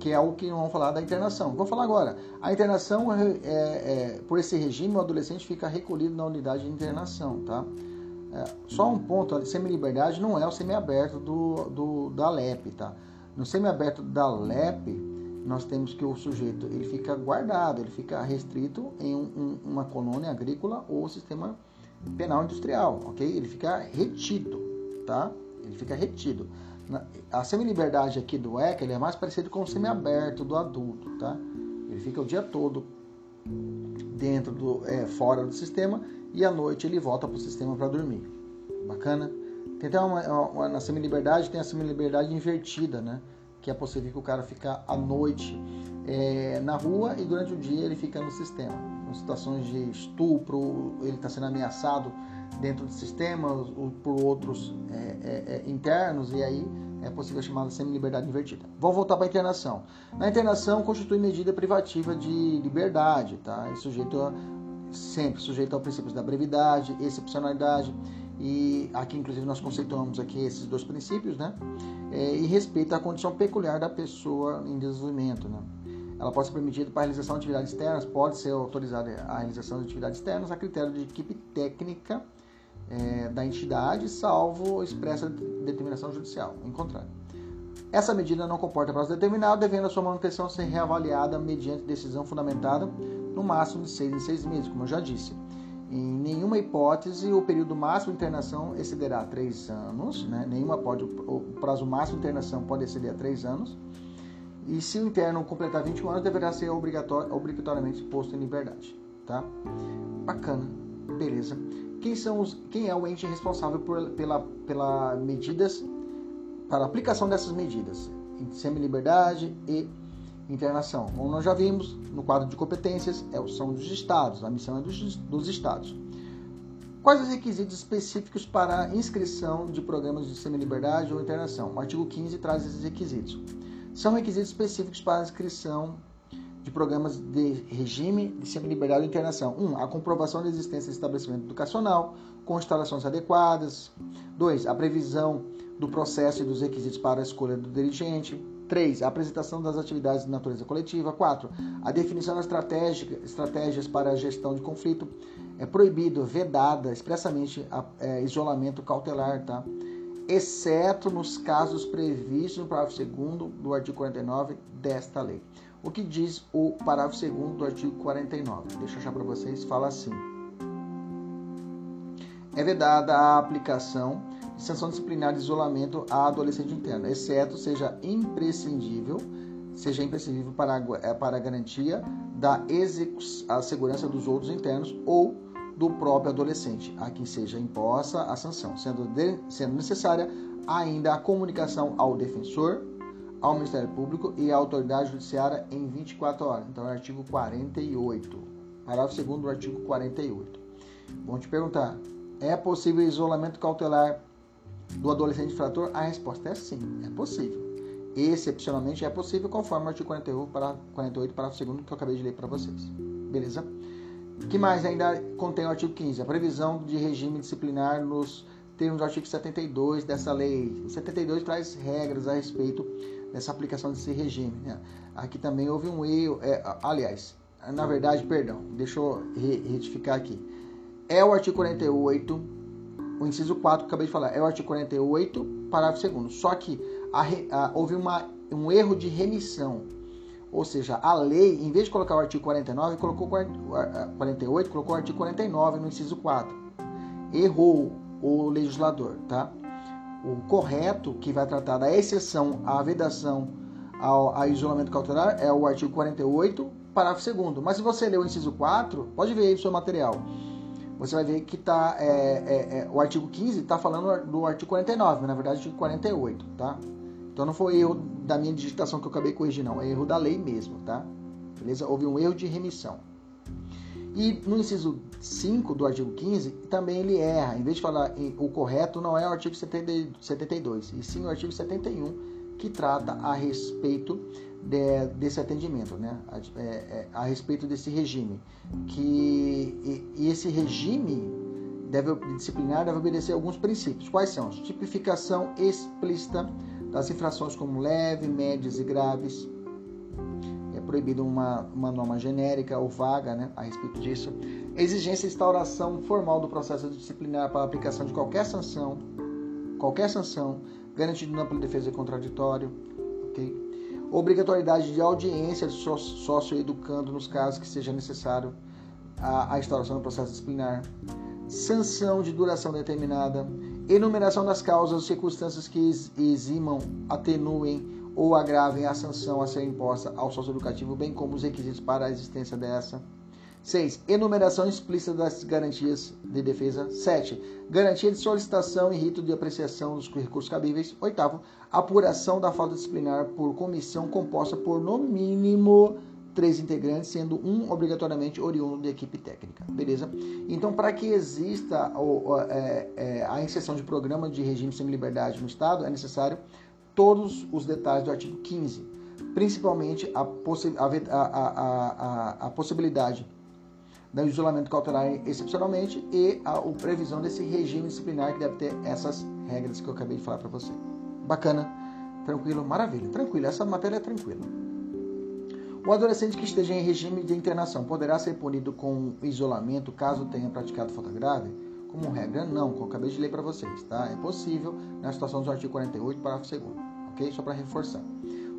Que é o que vamos falar da internação. Vou falar agora. A internação, é, é, é, por esse regime, o adolescente fica recolhido na unidade de internação, tá? É, só um ponto, a semi-liberdade não é o semi-aberto do, do, da LEP, tá? No semi-aberto da LEP, nós temos que o sujeito ele fica guardado, ele fica restrito em um, um, uma colônia agrícola ou sistema penal industrial, ok? Ele fica retido, tá? Ele fica retido. A semi-liberdade aqui do ECA ele é mais parecido com o semi-aberto do adulto, tá? Ele fica o dia todo dentro do, é, fora do sistema e à noite ele volta para o sistema para dormir. Bacana? Tem até uma, uma na semi-liberdade tem a semi-liberdade invertida, né? Que é possível que o cara ficar à noite é, na rua e durante o dia ele fica no sistema. Em situações de estupro, ele está sendo ameaçado dentro do sistema por outros é, é, é, internos e aí é possível chamar de semi-liberdade invertida. Vou voltar para a internação. Na internação constitui medida privativa de liberdade, tá? É sujeito a, sempre sujeito ao princípio da brevidade, excepcionalidade, e aqui inclusive nós conceituamos aqui esses dois princípios, né? É, e respeito à condição peculiar da pessoa em desenvolvimento, né? Ela pode ser permitida para a realização de atividades externas, pode ser autorizada a realização de atividades externas a critério de equipe técnica é, da entidade, salvo expressa determinação judicial, em contrário. Essa medida não comporta prazo determinado, devendo a sua manutenção ser reavaliada mediante decisão fundamentada no máximo de seis em seis meses, como eu já disse. Em nenhuma hipótese o período máximo de internação excederá três anos, né? nenhuma pode, o prazo máximo de internação pode exceder a três anos. E se o interno completar 21 anos, deverá ser obrigatoriamente posto em liberdade. Tá? Bacana, beleza. Quem, são os, quem é o ente responsável por, pela, pela medidas, para aplicação dessas medidas? Semi-liberdade e internação. Como nós já vimos, no quadro de competências, é, são dos estados, a missão é dos, dos estados. Quais os requisitos específicos para inscrição de programas de semi-liberdade ou internação? O artigo 15 traz esses requisitos. São requisitos específicos para a inscrição de programas de regime de semi-liberdade ou internação. 1. Um, a comprovação da existência de estabelecimento educacional com instalações adequadas. 2. A previsão do processo e dos requisitos para a escolha do dirigente. 3. A apresentação das atividades de natureza coletiva. 4. A definição das estratégias para a gestão de conflito. É proibido, vedada expressamente a, é, isolamento cautelar, tá? exceto nos casos previstos no parágrafo 2 do artigo 49 desta lei. O que diz o parágrafo 2 do artigo 49? Deixa eu achar para vocês, fala assim. É vedada a aplicação sanção disciplinar de isolamento a adolescente interno, exceto seja imprescindível, seja imprescindível para é, para a garantia da a segurança dos outros internos ou do próprio adolescente, a quem seja imposta a sanção, sendo, de, sendo necessária ainda a comunicação ao defensor, ao Ministério Público e à autoridade judiciária em 24 horas. Então, é artigo 48, parágrafo 2 do artigo 48. Vou te perguntar: é possível isolamento cautelar do adolescente infrator? A resposta é sim, é possível. Excepcionalmente é possível, conforme o artigo 48, para 48 parágrafo 2 que eu acabei de ler para vocês. Beleza? Que mais ainda contém o artigo 15? A previsão de regime disciplinar nos termos do artigo 72 dessa lei. O 72 traz regras a respeito dessa aplicação desse regime. Né? Aqui também houve um erro. É, aliás, na verdade, perdão, deixa eu retificar aqui. É o artigo 48 o inciso 4 que acabei de falar, é o artigo 48, parágrafo 2 Só que a, a, houve uma, um erro de remissão. Ou seja, a lei, em vez de colocar o artigo 49, colocou 48, colocou o artigo 49 no inciso 4. Errou o legislador, tá? O correto, que vai tratar da exceção à vedação ao, ao isolamento cautelar, é o artigo 48, parágrafo 2 Mas se você ler o inciso 4, pode ver aí no seu material você vai ver que tá, é, é, é, o artigo 15 está falando do artigo 49, mas na verdade o artigo 48, tá? Então não foi erro da minha digitação que eu acabei de corrigir, não. É erro da lei mesmo, tá? Beleza? Houve um erro de remissão. E no inciso 5 do artigo 15, também ele erra. Em vez de falar o correto, não é o artigo 72, e sim o artigo 71, que trata a respeito de, desse atendimento, né? A, é, é, a, respeito desse regime. Que, e, e esse regime deve, disciplinar deve obedecer alguns princípios. Quais são? Tipificação explícita das infrações como leve, médias e graves. É proibido uma, uma norma genérica ou vaga né, a respeito disso. Exigência de instauração formal do processo disciplinar para aplicação de qualquer sanção, qualquer sanção, garantido na defesa e contraditório. Okay? obrigatoriedade de audiência de sócio-educando nos casos que seja necessário a, a instauração do processo disciplinar, sanção de duração determinada, enumeração das causas ou circunstâncias que eximam, atenuem ou agravem a sanção a ser imposta ao sócio educativo, bem como os requisitos para a existência dessa 6. Enumeração explícita das garantias de defesa. 7. Garantia de solicitação e rito de apreciação dos recursos cabíveis. 8. Apuração da falta disciplinar por comissão composta por, no mínimo, três integrantes, sendo um obrigatoriamente oriundo de equipe técnica. Beleza? Então, para que exista o, é, é, a inserção de programa de regime semi-liberdade no Estado, é necessário todos os detalhes do artigo 15, principalmente a, possi a, a, a possibilidade do isolamento cautelar excepcionalmente e a, a previsão desse regime disciplinar que deve ter essas regras que eu acabei de falar para você. Bacana, tranquilo, maravilha, tranquilo. Essa matéria é tranquila. O adolescente que esteja em regime de internação poderá ser punido com isolamento caso tenha praticado falta grave? Como regra, não, como eu acabei de ler para vocês, tá? É possível na situação do artigo 48, parágrafo 2 ok? Só para reforçar.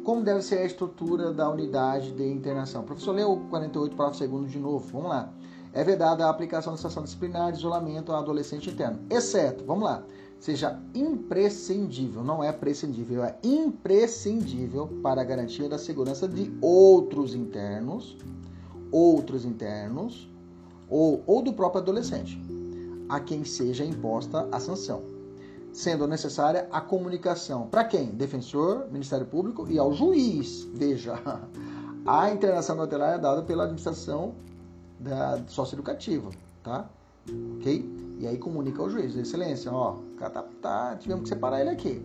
Como deve ser a estrutura da unidade de internação? Professor leu o 48, parágrafo 2 de novo, vamos lá. É vedada a aplicação da situação disciplinar de isolamento ao adolescente interno, exceto, vamos lá, seja imprescindível, não é prescindível, é imprescindível para a garantia da segurança de outros internos, outros internos, ou, ou do próprio adolescente, a quem seja imposta a sanção, sendo necessária a comunicação para quem? Defensor, Ministério Público e ao juiz. Veja, a internação cautelar é dada pela administração da socioeducativa, tá? Ok? E aí comunica ao juiz, excelência, ó, tá, tá, tivemos que separar ele aqui.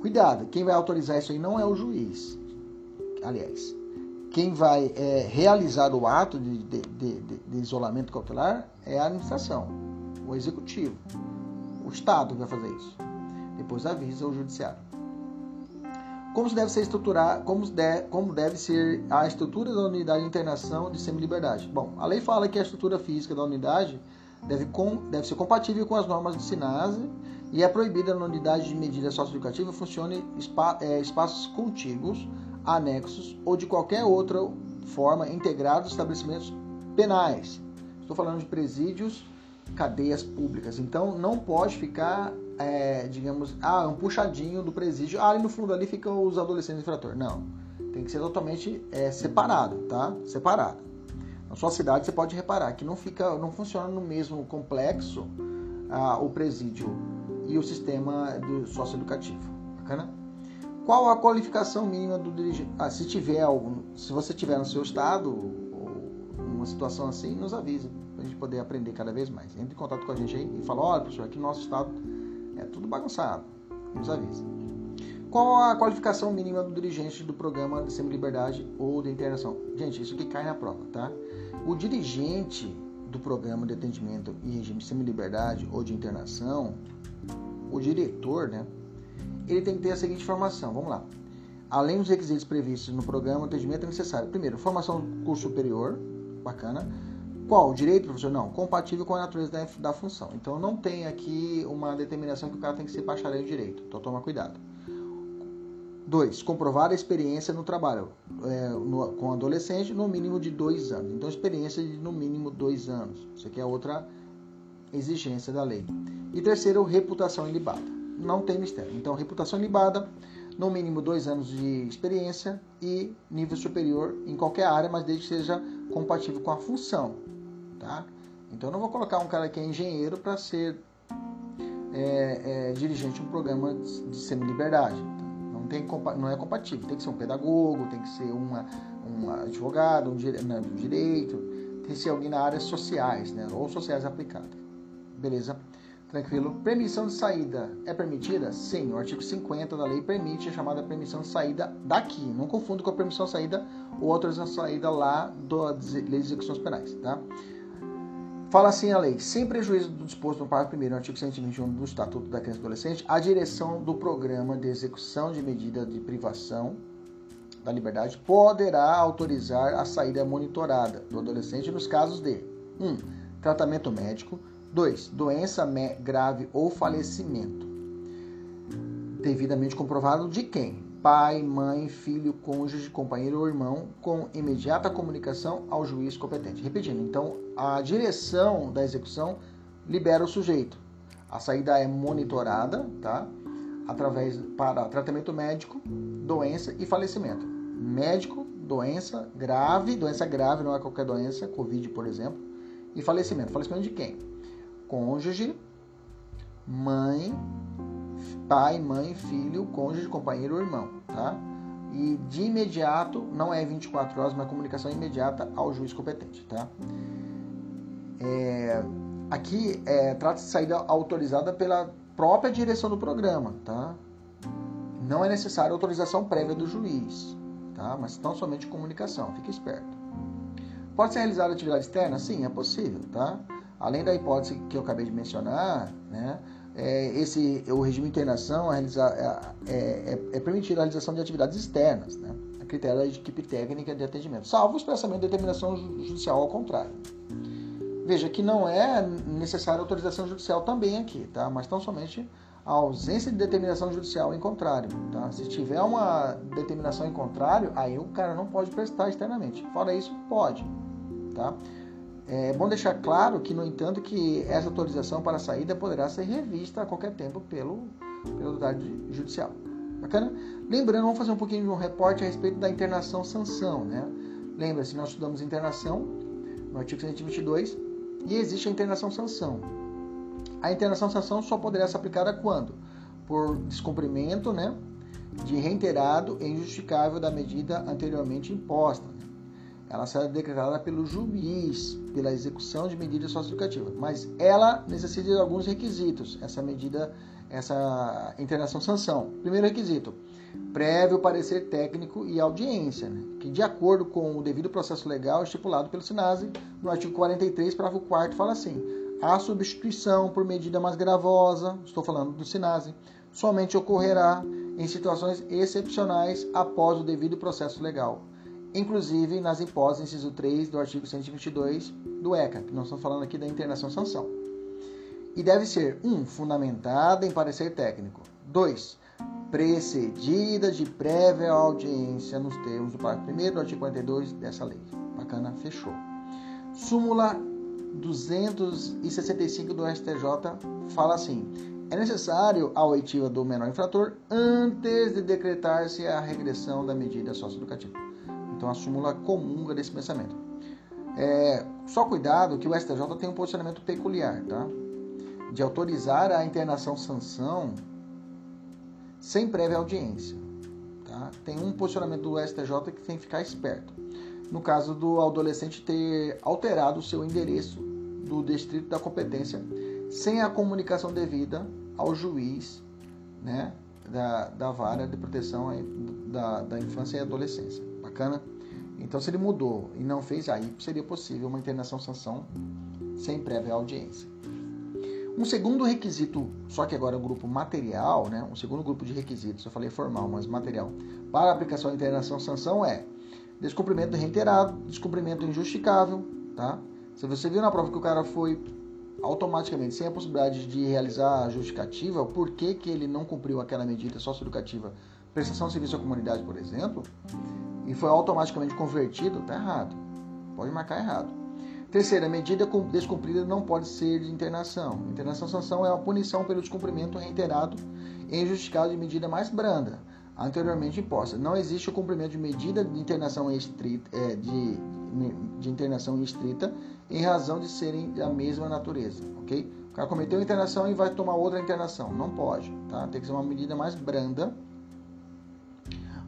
Cuidado, quem vai autorizar isso aí não é o juiz. Aliás, quem vai é, realizar o ato de, de, de, de, isolamento cautelar é a administração, o executivo, o Estado vai fazer isso. Depois avisa o judiciário. Como deve ser estruturar, como como deve ser a estrutura da unidade de internação de semi-liberdade? Bom, a lei fala que a estrutura física da unidade deve, com, deve ser compatível com as normas do SINASE e é proibida na unidade de medida socioeducativa funcione espa, é, espaços contíguos, anexos ou de qualquer outra forma integrados estabelecimentos penais. Estou falando de presídios, cadeias públicas. Então não pode ficar, é, digamos, ah, um puxadinho do presídio, ah, ali no fundo ali ficam os adolescentes infratores. Não, tem que ser totalmente é, separado, tá? Separado. Na sua cidade você pode reparar que não fica, não funciona no mesmo complexo ah, o presídio e o sistema do socioeducativo. Bacana? Qual a qualificação mínima do dirigente? Ah, se tiver algum, se você tiver no seu estado uma situação assim, nos avise para a gente poder aprender cada vez mais. Entre em contato com a gente aí e fala, olha professor, aqui no nosso estado é tudo bagunçado. Nos avise. Qual a qualificação mínima do dirigente do programa de semi-liberdade ou de internação? Gente, isso que cai na prova, tá? O dirigente do programa de atendimento em regime de semi-liberdade ou de internação, o diretor, né, ele tem que ter a seguinte informação. Vamos lá. Além dos requisitos previstos no programa, o atendimento é necessário. Primeiro, formação no curso superior, bacana. Qual? Direito, professor? Não, compatível com a natureza da, da função. Então não tem aqui uma determinação que o cara tem que ser bacharel em direito. Então toma cuidado. 2. Comprovar a experiência no trabalho é, no, com adolescente no mínimo de dois anos. Então, experiência de no mínimo dois anos. Isso aqui é outra exigência da lei. E terceiro, reputação ilibada. Não tem mistério. Então, reputação ilibada, no mínimo dois anos de experiência e nível superior em qualquer área, mas desde que seja compatível com a função. Tá? Então, eu não vou colocar um cara que é engenheiro para ser é, é, dirigente de um programa de semi-liberdade tem, não é compatível. Tem que ser um pedagogo, tem que ser uma, um advogado, um, um direito, tem que ser alguém na área sociais, né? Ou sociais aplicadas. Beleza? Tranquilo. Permissão de saída é permitida? Sim, o artigo 50 da lei permite a chamada permissão de saída daqui. Não confundo com a permissão de saída ou autorização de saída lá das leis de execuções penais, tá? Fala assim a lei, sem prejuízo do disposto no parágrafo 1 artigo 121 do Estatuto da Criança e Adolescente, a direção do programa de execução de medida de privação da liberdade poderá autorizar a saída monitorada do adolescente nos casos de 1. Um, tratamento médico 2. Doença grave ou falecimento devidamente comprovado de quem? pai, mãe, filho, cônjuge, companheiro ou irmão, com imediata comunicação ao juiz competente. Repetindo, então, a direção da execução libera o sujeito. A saída é monitorada, tá? Através para tratamento médico, doença e falecimento. Médico, doença grave, doença grave não é qualquer doença, Covid, por exemplo, e falecimento. Falecimento de quem? Cônjuge, mãe, pai, mãe, filho, cônjuge, companheiro ou irmão, tá? E de imediato, não é 24 horas, mas comunicação imediata ao juiz competente, tá? É, aqui é, trata-se de saída autorizada pela própria direção do programa, tá? Não é necessária autorização prévia do juiz, tá? Mas tão somente comunicação, fique esperto. Pode ser realizada atividade externa? Sim, é possível, tá? Além da hipótese que eu acabei de mencionar, né, é, esse, o regime de internação é, é, é, é permitir a realização de atividades externas, né, a critério da equipe técnica de atendimento, salvo de determinação judicial ao contrário. Veja que não é necessária autorização judicial também aqui, tá? mas tão somente a ausência de determinação judicial em contrário. Tá? Se tiver uma determinação em contrário, aí o cara não pode prestar externamente. Fora isso, pode. Tá? É bom deixar claro que, no entanto, que essa autorização para saída poderá ser revista a qualquer tempo pelo, pela autoridade judicial. Bacana? Lembrando, vamos fazer um pouquinho de um reporte a respeito da internação sanção. Né? Lembra-se, nós estudamos internação no artigo 122 e existe a internação sanção. A internação sanção só poderá ser aplicada quando? Por descumprimento né, de reiterado e injustificável da medida anteriormente imposta. Né? Ela será decretada pelo juiz pela execução de medida socioeducativa, mas ela necessita de alguns requisitos, essa medida, essa internação sanção. Primeiro requisito, prévio parecer técnico e audiência, né? que de acordo com o devido processo legal estipulado pelo SINASE, no artigo 43, parágrafo 4 fala assim: a substituição por medida mais gravosa, estou falando do SINASE, somente ocorrerá em situações excepcionais após o devido processo legal, inclusive nas hipóteses inciso 3 do artigo 122 do ECA, que nós estamos falando aqui da internação sanção. E deve ser 1. Um, fundamentada em parecer técnico. 2 precedida de prévia audiência nos termos do parágrafo 1 do artigo 42 dessa lei. Bacana, fechou. Súmula 265 do STJ fala assim: é necessário a oitiva do menor infrator antes de decretar-se a regressão da medida socioeducativa. Então a súmula comunga desse pensamento. É, só cuidado que o STJ tem um posicionamento peculiar, tá? De autorizar a internação sanção sem prévia audiência. Tá? Tem um posicionamento do STJ que tem que ficar esperto. No caso do adolescente ter alterado o seu endereço do distrito da competência sem a comunicação devida ao juiz né, da, da vara de proteção da, da infância e adolescência. Bacana? Então, se ele mudou e não fez, aí seria possível uma internação sanção sem prévia audiência. Um segundo requisito, só que agora é o grupo material, né? um segundo grupo de requisitos, eu falei formal, mas material, para a aplicação da internação sanção é descumprimento reiterado, descumprimento injustificável, tá? Se você viu na prova que o cara foi automaticamente, sem a possibilidade de realizar a justificativa, por que, que ele não cumpriu aquela medida socioeducativa, prestação de serviço à comunidade, por exemplo, e foi automaticamente convertido, tá errado. Pode marcar errado. Terceira, medida descumprida não pode ser de internação. Internação sanção é a punição pelo descumprimento reiterado e injustificado de medida mais branda, anteriormente imposta. Não existe o cumprimento de medida de internação estrita, é, de, de internação estrita em razão de serem da mesma natureza, ok? O cara cometeu internação e vai tomar outra internação. Não pode, tá? Tem que ser uma medida mais branda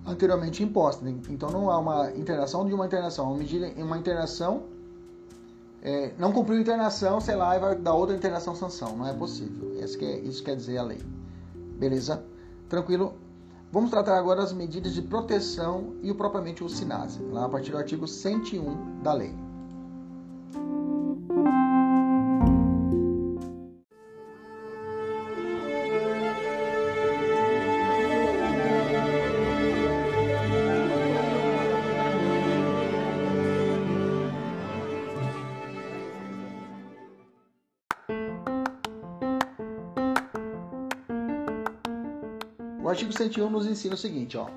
anteriormente imposta. Então não há uma internação de uma internação, uma medida, uma internação é, não cumpriu internação, sei lá, e vai dar outra internação sanção. Não é possível. Isso, que é, isso quer dizer a lei. Beleza? Tranquilo? Vamos tratar agora as medidas de proteção e o propriamente o SINASE, lá a partir do artigo 101 da lei. 101 nos ensina o seguinte, ó.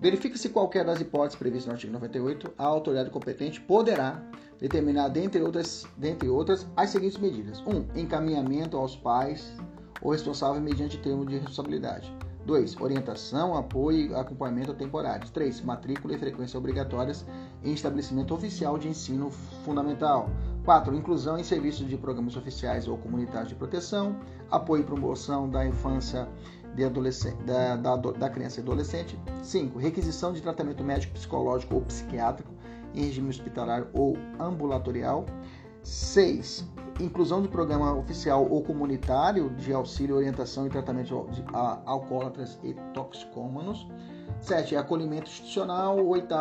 Verifica-se qualquer das hipóteses previstas no artigo 98, a autoridade competente poderá determinar, dentre outras, dentre outras, as seguintes medidas. 1. Um, encaminhamento aos pais ou responsável mediante termo de responsabilidade. 2. Orientação, apoio e acompanhamento temporários. 3. Matrícula e frequência obrigatórias em estabelecimento oficial de ensino fundamental. 4. Inclusão em serviços de programas oficiais ou comunitários de proteção. Apoio e promoção da infância da, da, da criança e adolescente. 5. Requisição de tratamento médico, psicológico ou psiquiátrico em regime hospitalar ou ambulatorial. 6. Inclusão de programa oficial ou comunitário de auxílio, orientação e tratamento de alcoólatras e toxicômanos. 7. Acolhimento institucional. 8.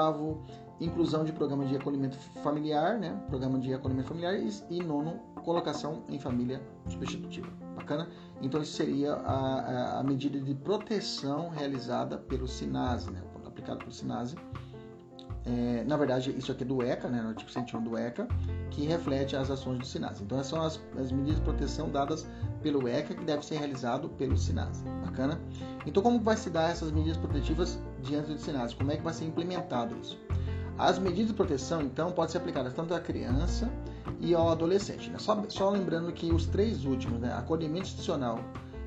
inclusão de programa de acolhimento familiar, né? Programa de acolhimento familiar e, e nono, colocação em família substitutiva. Bacana? Então isso seria a, a, medida de proteção realizada pelo SINASE, né? Aplicado pelo SINASE. É, na verdade, isso aqui é do ECA, né, no artigo 101 do ECA, que reflete as ações do SINASE. Então, essas são as, as, medidas de proteção dadas pelo ECA, que deve ser realizado pelo SINASE. Bacana? Então, como vai se dar essas medidas protetivas diante do SINASE? Como é que vai ser implementado isso? As medidas de proteção, então, podem ser aplicadas tanto à criança e ao adolescente. Né? Só, só, lembrando que os três últimos, né? acolhimento institucional,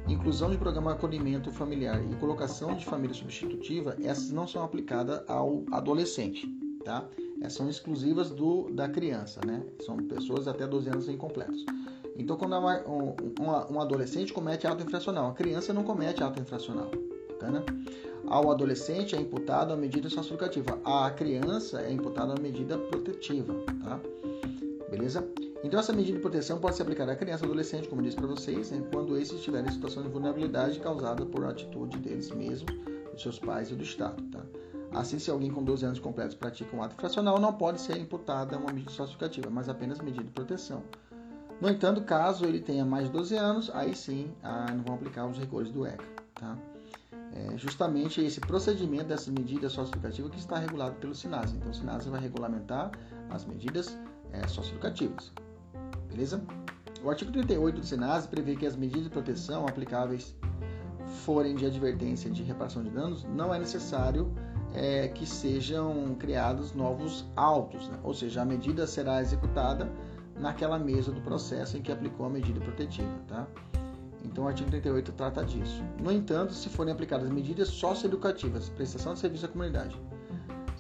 inclusão de programa de acolhimento familiar e colocação de família substitutiva, essas não são aplicadas ao adolescente, tá? Essas são exclusivas do, da criança, né? São pessoas até 12 anos incompletos. Então, quando uma, um, um, adolescente comete ato infracional, a criança não comete ato infracional, tá, né? Ao adolescente é imputado a medida socioeducativa, a criança é imputada a medida protetiva, tá? Beleza? Então, essa medida de proteção pode ser aplicada à criança e adolescente, como eu disse para vocês, né, quando esses estiverem em situação de vulnerabilidade causada por atitude deles mesmos, dos seus pais e do Estado. Tá? Assim, se alguém com 12 anos completos pratica um ato infracional, não pode ser imputada uma medida socioeducativa, mas apenas medida de proteção. No entanto, caso ele tenha mais de 12 anos, aí sim ah, não vão aplicar os rigores do ECA. Tá? É justamente esse procedimento dessas medidas socioeducativas que está regulado pelo SINASE. Então, o SINASE vai regulamentar as medidas é, socioeducativas. Beleza? O artigo 38 do SENASE prevê que as medidas de proteção aplicáveis forem de advertência de reparação de danos, não é necessário é, que sejam criados novos autos, né? ou seja, a medida será executada naquela mesa do processo em que aplicou a medida protetiva. Tá? Então, o artigo 38 trata disso. No entanto, se forem aplicadas medidas socioeducativas, prestação de serviço à comunidade,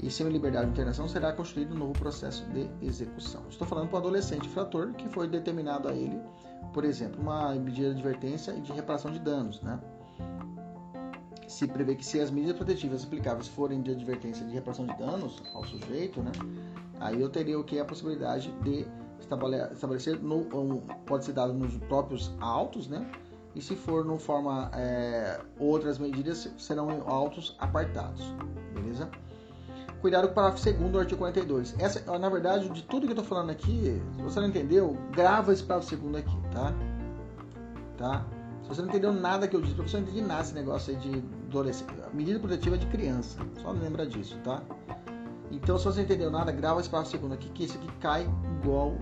e sem liberdade de internação será construído um novo processo de execução. Estou falando para o adolescente infrator que foi determinado a ele, por exemplo, uma medida de advertência e de reparação de danos, né? Se prevê que se as medidas protetivas aplicáveis forem de advertência de reparação de danos ao sujeito, né? Aí eu teria o que a possibilidade de estabelecer no, pode ser dado nos próprios autos, né? E se for no forma é, outras medidas serão autos apartados, beleza? Cuidado com o parágrafo 2 do artigo 42. Essa, na verdade, de tudo que eu estou falando aqui, se você não entendeu, grava esse parágrafo 2 aqui, tá? Tá? Se você não entendeu nada que eu disse, professor, não entendi nada esse negócio aí de adolescente. Medida protetiva de criança. Só lembra disso, tá? Então, se você não entendeu nada, grava esse parágrafo 2 aqui, que esse aqui cai igual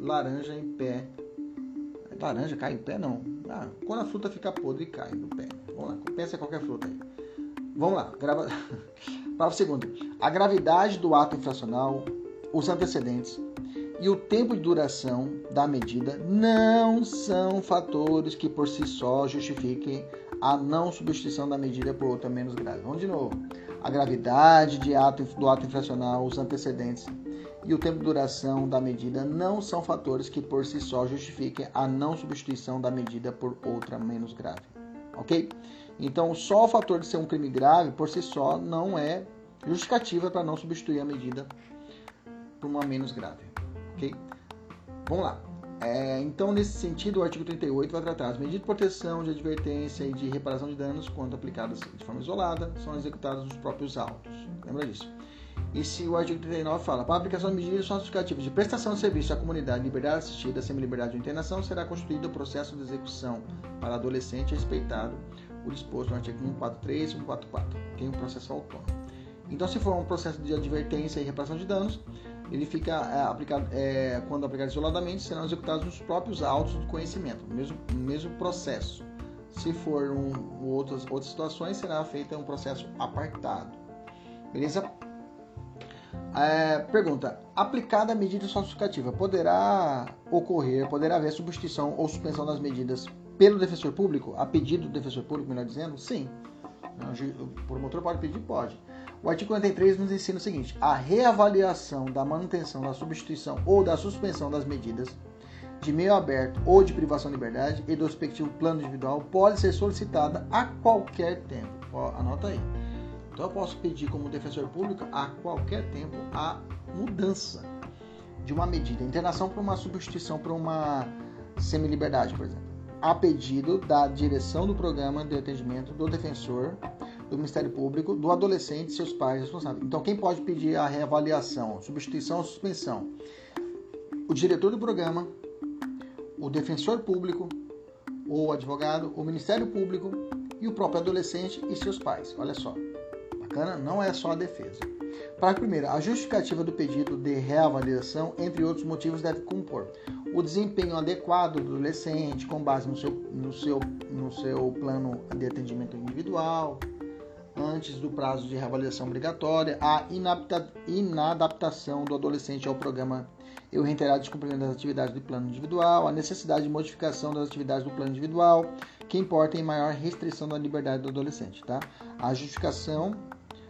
laranja em pé. Laranja cai em pé, não. Ah, quando a fruta fica podre, cai no pé. Vamos lá, pensa em qualquer fruta aí. Vamos lá, grava... parágrafo segundo. A gravidade do ato infracional, os antecedentes e o tempo de duração da medida não são fatores que por si só justifiquem a não substituição da medida por outra menos grave. Vamos de novo. A gravidade de ato, do ato infracional, os antecedentes e o tempo de duração da medida não são fatores que por si só justifiquem a não substituição da medida por outra menos grave ok? Então, só o fator de ser um crime grave, por si só, não é justificativa para não substituir a medida por uma menos grave, ok? Vamos lá. É, então, nesse sentido, o artigo 38 vai tratar as medidas de proteção, de advertência e de reparação de danos, quando aplicadas de forma isolada, são executadas nos próprios autos. Lembra disso? E se o artigo 39 fala, para a aplicação de medidas justificativas de prestação de serviço à comunidade, liberdade assistida, semi-liberdade de internação, será constituído o processo de execução para adolescente respeitado o disposto no artigo 143 e 144, que é um processo autônomo. Então, se for um processo de advertência e reparação de danos, ele fica é, aplicado, é, quando aplicado isoladamente, serão executados os próprios autos do conhecimento, no mesmo, mesmo processo. Se for um, outras, outras situações, será feito um processo apartado. Beleza? É, pergunta: aplicada a medida justificativa, poderá ocorrer, poderá haver substituição ou suspensão das medidas pelo defensor público, a pedido do defensor público, melhor dizendo? Sim. O promotor pode pedir? Pode. O artigo 43 nos ensina o seguinte: a reavaliação da manutenção, da substituição ou da suspensão das medidas de meio aberto ou de privação de liberdade e do respectivo plano individual pode ser solicitada a qualquer tempo. Anota aí. Então eu posso pedir como defensor público a qualquer tempo a mudança de uma medida, internação para uma substituição para uma semi-liberdade, por exemplo, a pedido da direção do programa de atendimento do defensor do Ministério Público, do adolescente e seus pais responsáveis. Então, quem pode pedir a reavaliação, substituição ou suspensão? O diretor do programa, o defensor público, o advogado, o Ministério Público e o próprio adolescente e seus pais. Olha só, bacana? Não é só a defesa. Parágrafo primeiro, a justificativa do pedido de reavaliação, entre outros motivos, deve compor o desempenho adequado do adolescente com base no seu, no seu, no seu plano de atendimento individual, antes do prazo de reavaliação obrigatória, a inadaptação do adolescente ao programa e o reiterado descumprimento das atividades do plano individual, a necessidade de modificação das atividades do plano individual, que importa em maior restrição da liberdade do adolescente, tá? A justificação,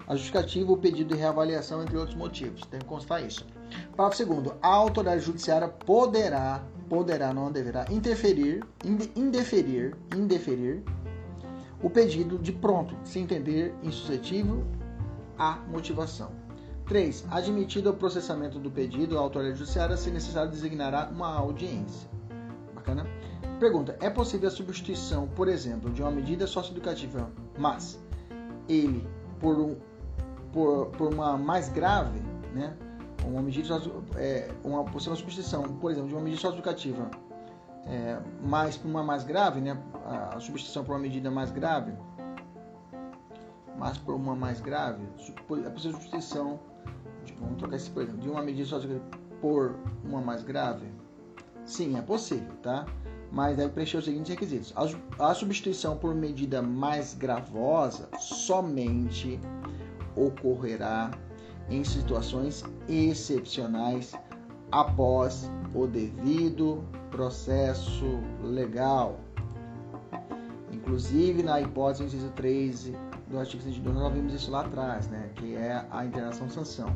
a justificativa, o pedido de reavaliação, entre outros motivos. Tem que constar isso. Parágrafo segundo, a autoridade judiciária poderá, poderá, não deverá, interferir, indeferir, indeferir o pedido de pronto, se entender insuscetível à motivação. 3. Admitido o processamento do pedido, a autoridade judiciária, se necessário, designará uma audiência. Bacana? Pergunta: é possível a substituição, por exemplo, de uma medida socioeducativa, mas ele, por, um, por, por uma mais grave, né? Uma medida é, uma possível substituição, por exemplo, de uma medida socioeducativa é, mais por uma mais grave, né? A, a substituição por uma medida mais grave, mas por uma mais grave, é possível substituição, tipo, vamos trocar esse exemplo, de uma medida por uma mais grave? Sim, é possível, tá? Mas deve preencher os seguintes requisitos. A, a substituição por medida mais gravosa somente ocorrerá em situações excepcionais após o devido processo legal. Inclusive, na hipótese inciso 13 do artigo 102, nós vimos isso lá atrás, né, que é a internação sanção.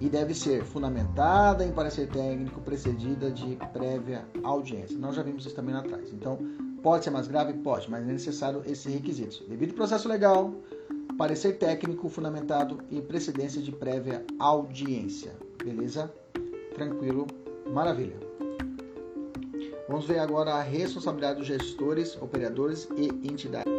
E deve ser fundamentada em parecer técnico, precedida de prévia audiência. Nós já vimos isso também lá atrás. Então, pode ser mais grave? Pode, mas é necessário esses requisitos. Devido processo legal, parecer técnico fundamentado e precedência de prévia audiência. Beleza? Tranquilo? Maravilha. Vamos ver agora a responsabilidade dos gestores, operadores e entidades.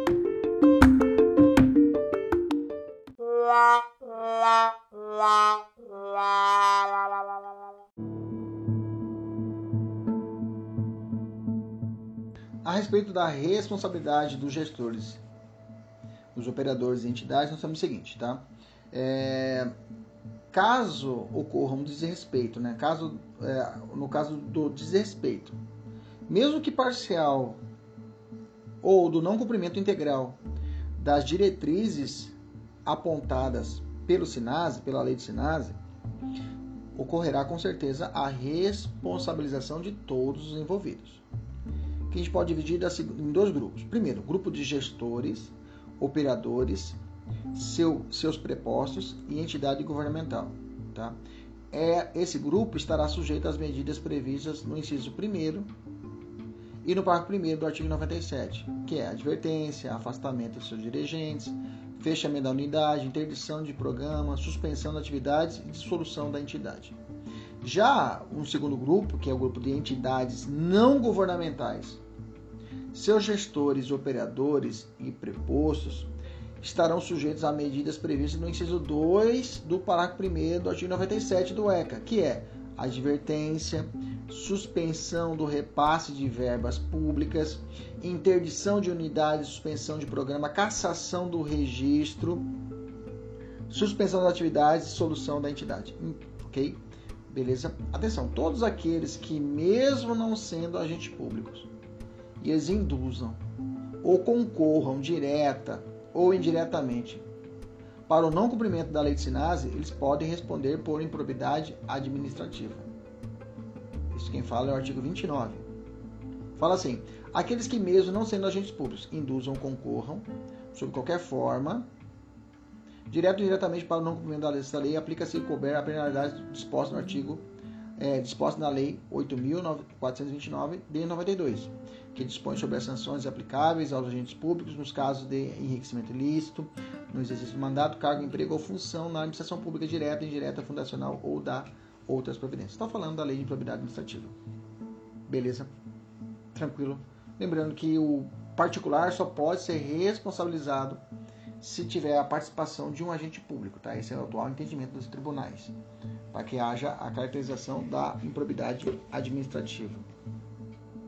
A respeito da responsabilidade dos gestores, dos operadores e entidades, nós temos o seguinte, tá? É, caso ocorra um desrespeito, né? Caso, é, no caso do desrespeito mesmo que parcial, ou do não cumprimento integral das diretrizes apontadas pelo SINASE, pela lei do SINASE, ocorrerá com certeza a responsabilização de todos os envolvidos. Que a gente pode dividir em dois grupos. Primeiro, grupo de gestores, operadores, seu, seus prepostos e entidade governamental. Tá? É, esse grupo estará sujeito às medidas previstas no inciso 1 e no parágrafo 1 do artigo 97, que é advertência, afastamento dos seus dirigentes, fechamento da unidade, interdição de programa, suspensão de atividades e dissolução da entidade. Já um segundo grupo, que é o grupo de entidades não governamentais, seus gestores, operadores e prepostos estarão sujeitos a medidas previstas no inciso 2 do parágrafo 1 do artigo 97 do ECA, que é advertência, suspensão do repasse de verbas públicas, interdição de unidade, suspensão de programa, cassação do registro, suspensão das atividades e solução da entidade. Ok? Beleza? Atenção, todos aqueles que, mesmo não sendo agentes públicos, e eles induzam ou concorram direta ou indiretamente para o não cumprimento da lei de Sinase, eles podem responder por improbidade administrativa. Isso quem fala é o artigo 29. Fala assim: aqueles que, mesmo não sendo agentes públicos, induzam ou concorram, sob qualquer forma, direto ou indiretamente para o não cumprimento da lei, aplica-se couber a penalidade disposta no artigo é, disposta na Lei 8.429 de 92, que dispõe sobre as sanções aplicáveis aos agentes públicos nos casos de enriquecimento ilícito, no exercício do mandato, cargo, emprego ou função na administração pública direta, indireta, fundacional ou da outras providências. Está falando da lei de improbidade administrativa. Beleza? Tranquilo? Lembrando que o particular só pode ser responsabilizado se tiver a participação de um agente público, tá? Esse é o atual entendimento dos tribunais, para que haja a caracterização da improbidade administrativa.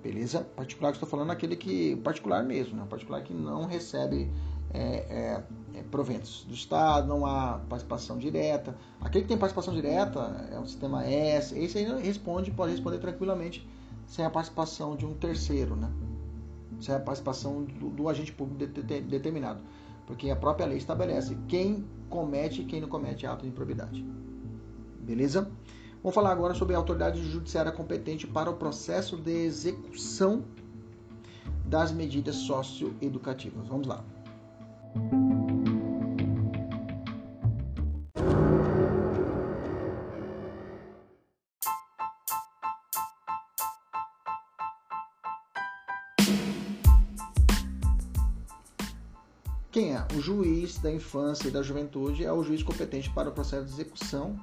Beleza? Particular que estou falando é aquele que particular mesmo, né? Particular que não recebe é, é, é, proventos do Estado, não há participação direta. Aquele que tem participação direta é o sistema S. Esse aí responde, pode responder tranquilamente sem a participação de um terceiro, né? Sem a participação do, do agente público de, de, determinado porque a própria lei estabelece quem comete e quem não comete ato de improbidade. Beleza? Vamos falar agora sobre a autoridade judiciária competente para o processo de execução das medidas socioeducativas. Vamos lá. O juiz da infância e da juventude é o juiz competente para o processo de execução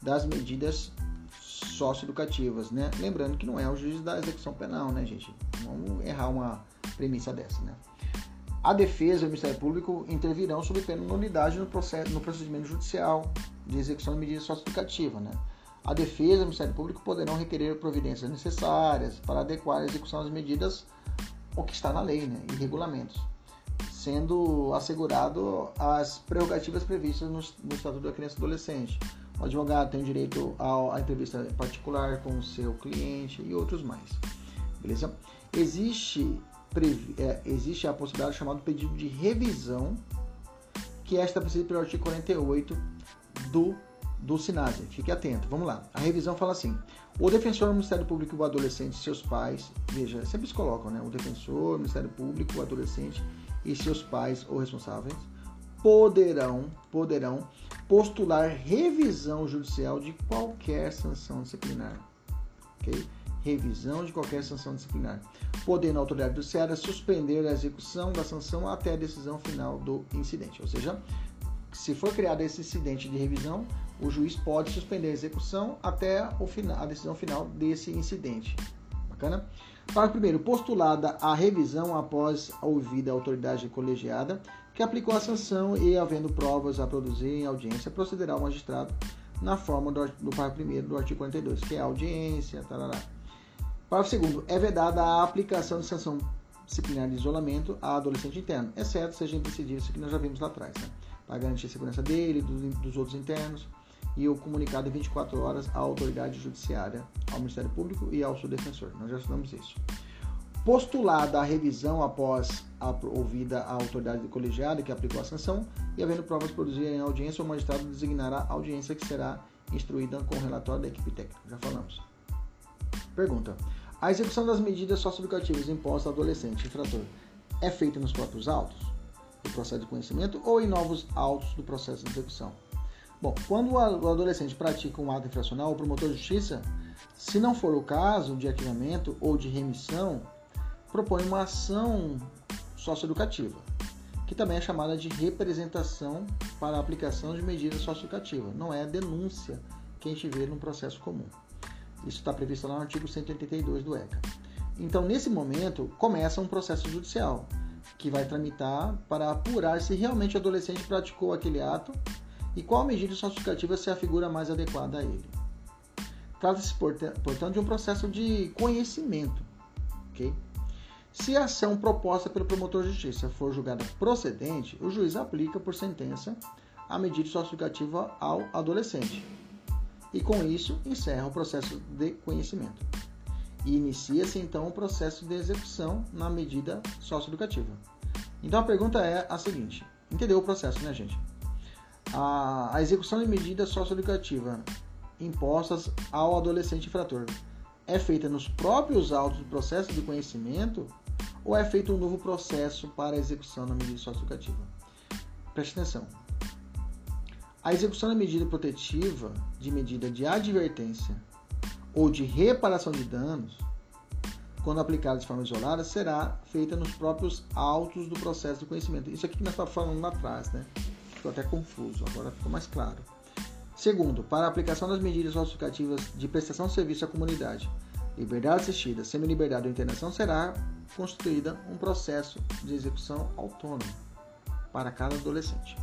das medidas socioeducativas, né? Lembrando que não é o juiz da execução penal, né, gente? Vamos errar uma premissa dessa, né? A defesa e o Ministério Público intervirão sob pena de nulidade no, processo, no procedimento judicial de execução de medida socioeducativa, né? A defesa e o Ministério Público poderão requerer providências necessárias para adequar a execução das medidas ao que está na lei, né? E regulamentos sendo assegurado as prerrogativas previstas no, no Estatuto da Criança e Adolescente. O advogado tem direito à, entrevista particular com o seu cliente e outros mais. Beleza? Existe, é, existe a possibilidade chamada pedido de revisão, que é estabelecida pelo artigo 48 do, do SINASE. Fique atento, vamos lá. A revisão fala assim: o defensor, o Ministério Público, o adolescente, seus pais, veja, sempre se colocam, né? O defensor, o Ministério Público, o adolescente e seus pais ou responsáveis poderão, poderão postular revisão judicial de qualquer sanção disciplinar. ok? Revisão de qualquer sanção disciplinar, podendo a autoridade judiciária suspender a execução da sanção até a decisão final do incidente. Ou seja, se for criado esse incidente de revisão, o juiz pode suspender a execução até o final, a decisão final desse incidente. Bacana? Parágrafo primeiro, postulada a revisão após ouvida a autoridade colegiada que aplicou a sanção e, havendo provas a produzir em audiência, procederá o magistrado na forma do, do parágrafo 1 do artigo 42, que é audiência, tarará. Parágrafo 2 é vedada a aplicação de sanção disciplinar de isolamento a adolescente interno, exceto seja decidido isso que nós já vimos lá atrás, né? para garantir a segurança dele, dos, dos outros internos, e o comunicado em 24 horas à autoridade judiciária, ao Ministério Público e ao seu defensor. Nós já estudamos isso. Postulada a revisão após a ouvida a autoridade colegiada que aplicou a sanção e havendo provas produzidas em audiência, o magistrado designará a audiência que será instruída com o relatório da equipe técnica. Já falamos. Pergunta: A execução das medidas socioeducativas impostas ao adolescente infrator é feita nos próprios autos do processo de conhecimento ou em novos autos do processo de execução? Bom, quando o adolescente pratica um ato infracional, o promotor de justiça, se não for o caso de arquivamento ou de remissão, propõe uma ação socioeducativa, que também é chamada de representação para a aplicação de medida socioeducativa. Não é denúncia que a gente vê no processo comum. Isso está previsto lá no artigo 182 do ECA. Então, nesse momento, começa um processo judicial que vai tramitar para apurar se realmente o adolescente praticou aquele ato e qual medida socioeducativa se a figura mais adequada a ele. Trata-se, portanto, de um processo de conhecimento. Okay? Se a ação proposta pelo promotor de justiça for julgada procedente, o juiz aplica por sentença a medida socioeducativa ao adolescente. E com isso encerra o processo de conhecimento. E inicia-se então o processo de execução na medida socioeducativa. Então a pergunta é a seguinte: entendeu o processo, né, gente? A, a execução de medida socioeducativa impostas ao adolescente infrator é feita nos próprios autos do processo de conhecimento ou é feito um novo processo para a execução da medida socioeducativa? Preste atenção. A execução da medida protetiva, de medida de advertência ou de reparação de danos, quando aplicada de forma isolada, será feita nos próprios autos do processo de conhecimento. Isso aqui que nós estávamos falando lá atrás, né? Ficou até confuso, agora ficou mais claro. Segundo, para a aplicação das medidas justificativas de prestação de serviço à comunidade, liberdade assistida, semi-liberdade ou internação, será constituída um processo de execução autônomo para cada adolescente.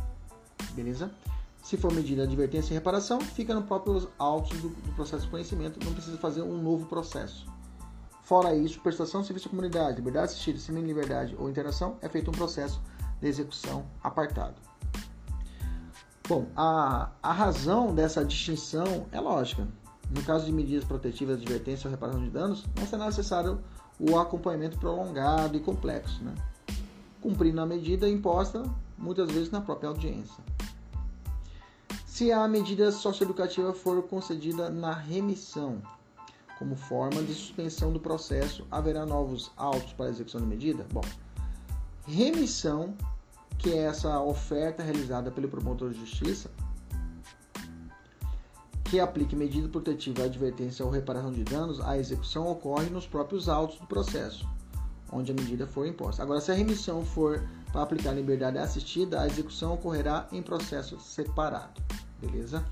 Beleza? Se for medida advertência e reparação, fica no próprio autos do, do, processo de conhecimento, não precisa fazer um novo processo. Fora isso, prestação de serviço à comunidade, liberdade assistida, semi-liberdade ou internação, é feito um processo de execução apartado. Bom, a, a razão dessa distinção é lógica. No caso de medidas protetivas, advertência ou reparação de danos, não será necessário o acompanhamento prolongado e complexo, né? cumprindo a medida imposta muitas vezes na própria audiência. Se a medida socioeducativa for concedida na remissão, como forma de suspensão do processo, haverá novos autos para execução de medida? Bom, remissão, que é essa oferta realizada pelo promotor de justiça, que aplique medida protetiva, advertência ou reparação de danos, a execução ocorre nos próprios autos do processo, onde a medida for imposta. Agora, se a remissão for para aplicar liberdade assistida, a execução ocorrerá em processo separado. Beleza?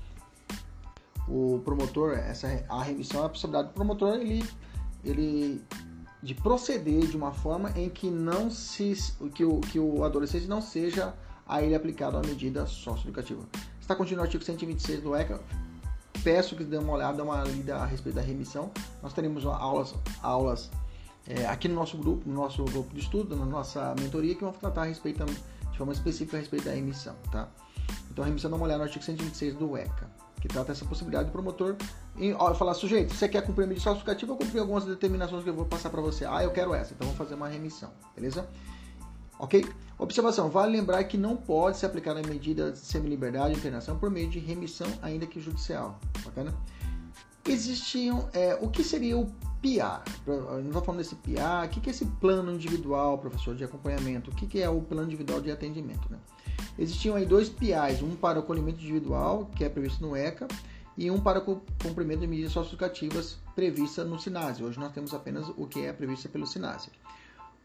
O promotor, essa a remissão é a possibilidade do promotor ele, ele de proceder de uma forma em que não se que o, que o adolescente não seja a ele aplicado a medida socioeducativa. Está continuando o artigo 126 do ECA, peço que dê uma olhada, uma lida a respeito da remissão. Nós teremos aulas, aulas é, aqui no nosso grupo, no nosso grupo de estudo, na nossa mentoria, que vão tratar a respeito, de forma específica a respeito da remissão, tá? Então a remissão dá uma olhada no artigo 126 do ECA, que trata essa possibilidade do promotor em, ó, falar, sujeito, você quer cumprir a medida justificativa ou cumprir algumas determinações que eu vou passar para você? Ah, eu quero essa, então vamos fazer uma remissão, beleza? Ok? Observação: vale lembrar que não pode se aplicar a medida de semi-liberdade de internação por meio de remissão, ainda que judicial. Bacana? Existiam. É, o que seria o PIA? Não estou falando desse PIA. O que é esse plano individual, professor, de acompanhamento? O que é o plano individual de atendimento? Né? Existiam aí dois PIAs: um para o acolhimento individual, que é previsto no ECA, e um para o cumprimento de medidas socioeducativas previstas no SINASE. Hoje nós temos apenas o que é previsto pelo SINASE.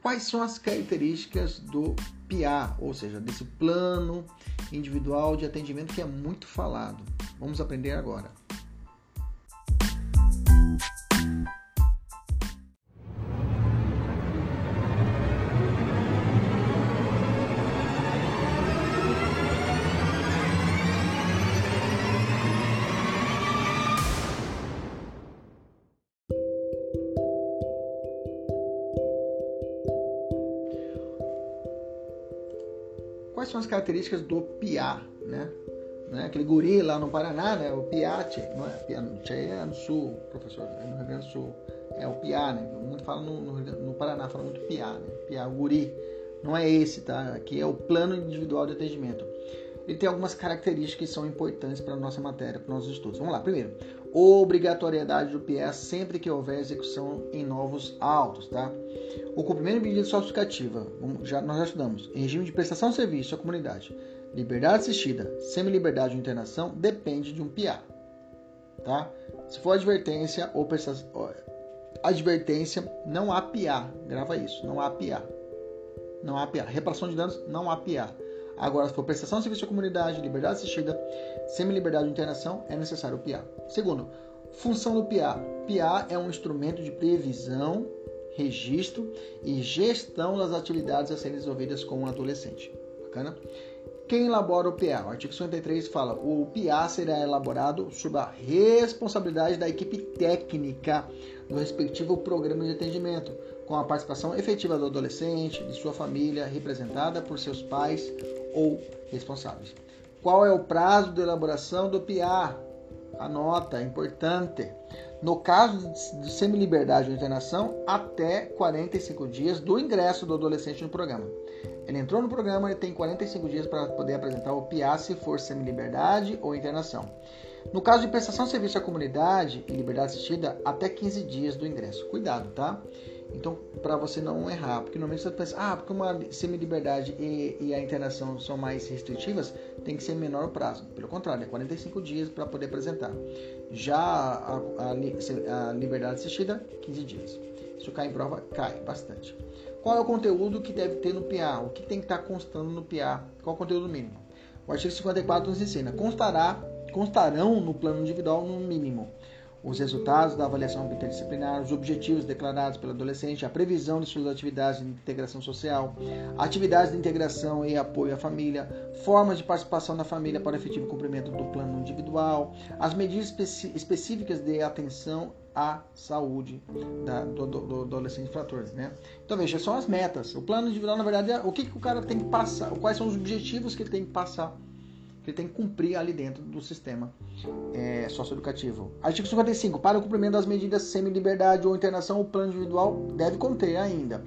Quais são as características do PIA, ou seja, desse plano individual de atendimento que é muito falado? Vamos aprender agora. São as características do piá, né? né? Aquele guri lá no Paraná, né? O piate, não é? Piate é no sul, professor, é no Rio Grande do Sul. É o piá, né? Muito fala no, no, no Paraná, fala muito piá, né? Piá, o guri. Não é esse, tá? Aqui é o plano individual de atendimento. Ele tem algumas características que são importantes para a nossa matéria, para os nossos estudos. Vamos lá. Primeiro, obrigatoriedade do PIA sempre que houver execução em novos autos, tá? O cumprimento de medida justificativa, já, nós já estudamos, em regime de prestação de serviço à comunidade, liberdade assistida, semi-liberdade ou internação, depende de um PIA, tá? Se for advertência ou prestação, advertência, não há PIA, grava isso, não há PIA. Não há PIA. Reparação de danos, não há PIA. Agora, se for prestação de serviço à comunidade, liberdade assistida, semi-liberdade de internação, é necessário o PIA. Segundo, função do PIA. PIA é um instrumento de previsão, registro e gestão das atividades a serem desenvolvidas com um adolescente. Bacana? Quem elabora o PA? O artigo 53 fala: o PA será elaborado sob a responsabilidade da equipe técnica do respectivo programa de atendimento, com a participação efetiva do adolescente, de sua família, representada por seus pais ou responsáveis. Qual é o prazo de elaboração do PA? Anota, é importante. No caso de semi-liberdade ou internação, até 45 dias do ingresso do adolescente no programa. Ele entrou no programa e tem 45 dias para poder apresentar o PA se for semi-liberdade ou internação. No caso de prestação de serviço à comunidade e liberdade assistida, até 15 dias do ingresso. Cuidado, tá? Então, para você não errar, porque normalmente você pensa, ah, porque uma semi-liberdade e, e, a internação são mais restritivas, tem que ser menor o prazo. Pelo contrário, é 45 dias para poder apresentar. Já a, a, a, liberdade assistida, 15 dias. Se cai em prova, cai bastante. Qual é o conteúdo que deve ter no PA? O que tem que estar tá constando no PA? Qual é o conteúdo mínimo? O artigo 54 nos ensina: constará, constarão no plano individual, no mínimo, os resultados da avaliação interdisciplinar, os objetivos declarados pelo adolescente, a previsão de suas atividades de integração social, atividades de integração e apoio à família, formas de participação da família para efetivo cumprimento do plano individual, as medidas específicas de atenção à saúde da, do, do, do, adolescente infrator, né? Então veja, são as metas. O plano individual, na verdade, é o que, que o cara tem que passar, quais são os objetivos que ele tem que passar que ele tem que cumprir ali dentro do sistema é, socioeducativo. Artigo 55. Para o cumprimento das medidas semi-liberdade ou internação, o plano individual deve conter ainda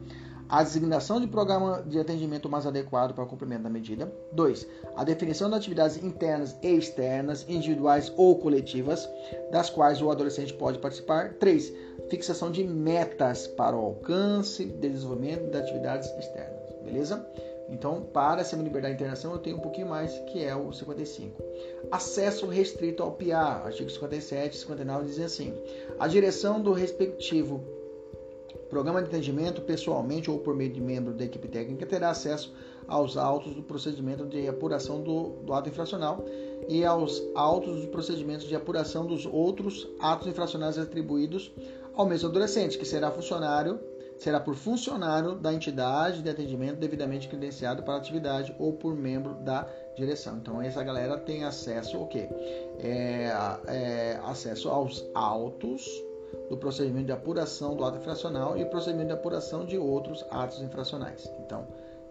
a designação de programa de atendimento mais adequado para o cumprimento da medida. 2. A definição de atividades internas e externas, individuais ou coletivas, das quais o adolescente pode participar. 3. Fixação de metas para o alcance e desenvolvimento de atividades externas. Beleza? Então, para a semi-liberdade de internação, eu tenho um pouquinho mais, que é o 55. Acesso restrito ao PIA, artigo 57 e 59 dizem assim: a direção do respectivo programa de atendimento, pessoalmente ou por meio de membro da equipe técnica, terá acesso aos autos do procedimento de apuração do, do ato infracional e aos autos dos procedimentos de apuração dos outros atos infracionais atribuídos ao mesmo adolescente, que será funcionário será por funcionário da entidade de atendimento devidamente credenciado para a atividade ou por membro da direção. Então essa galera tem acesso o quê? É, é, acesso aos autos do procedimento de apuração do ato infracional e procedimento de apuração de outros atos infracionais. Então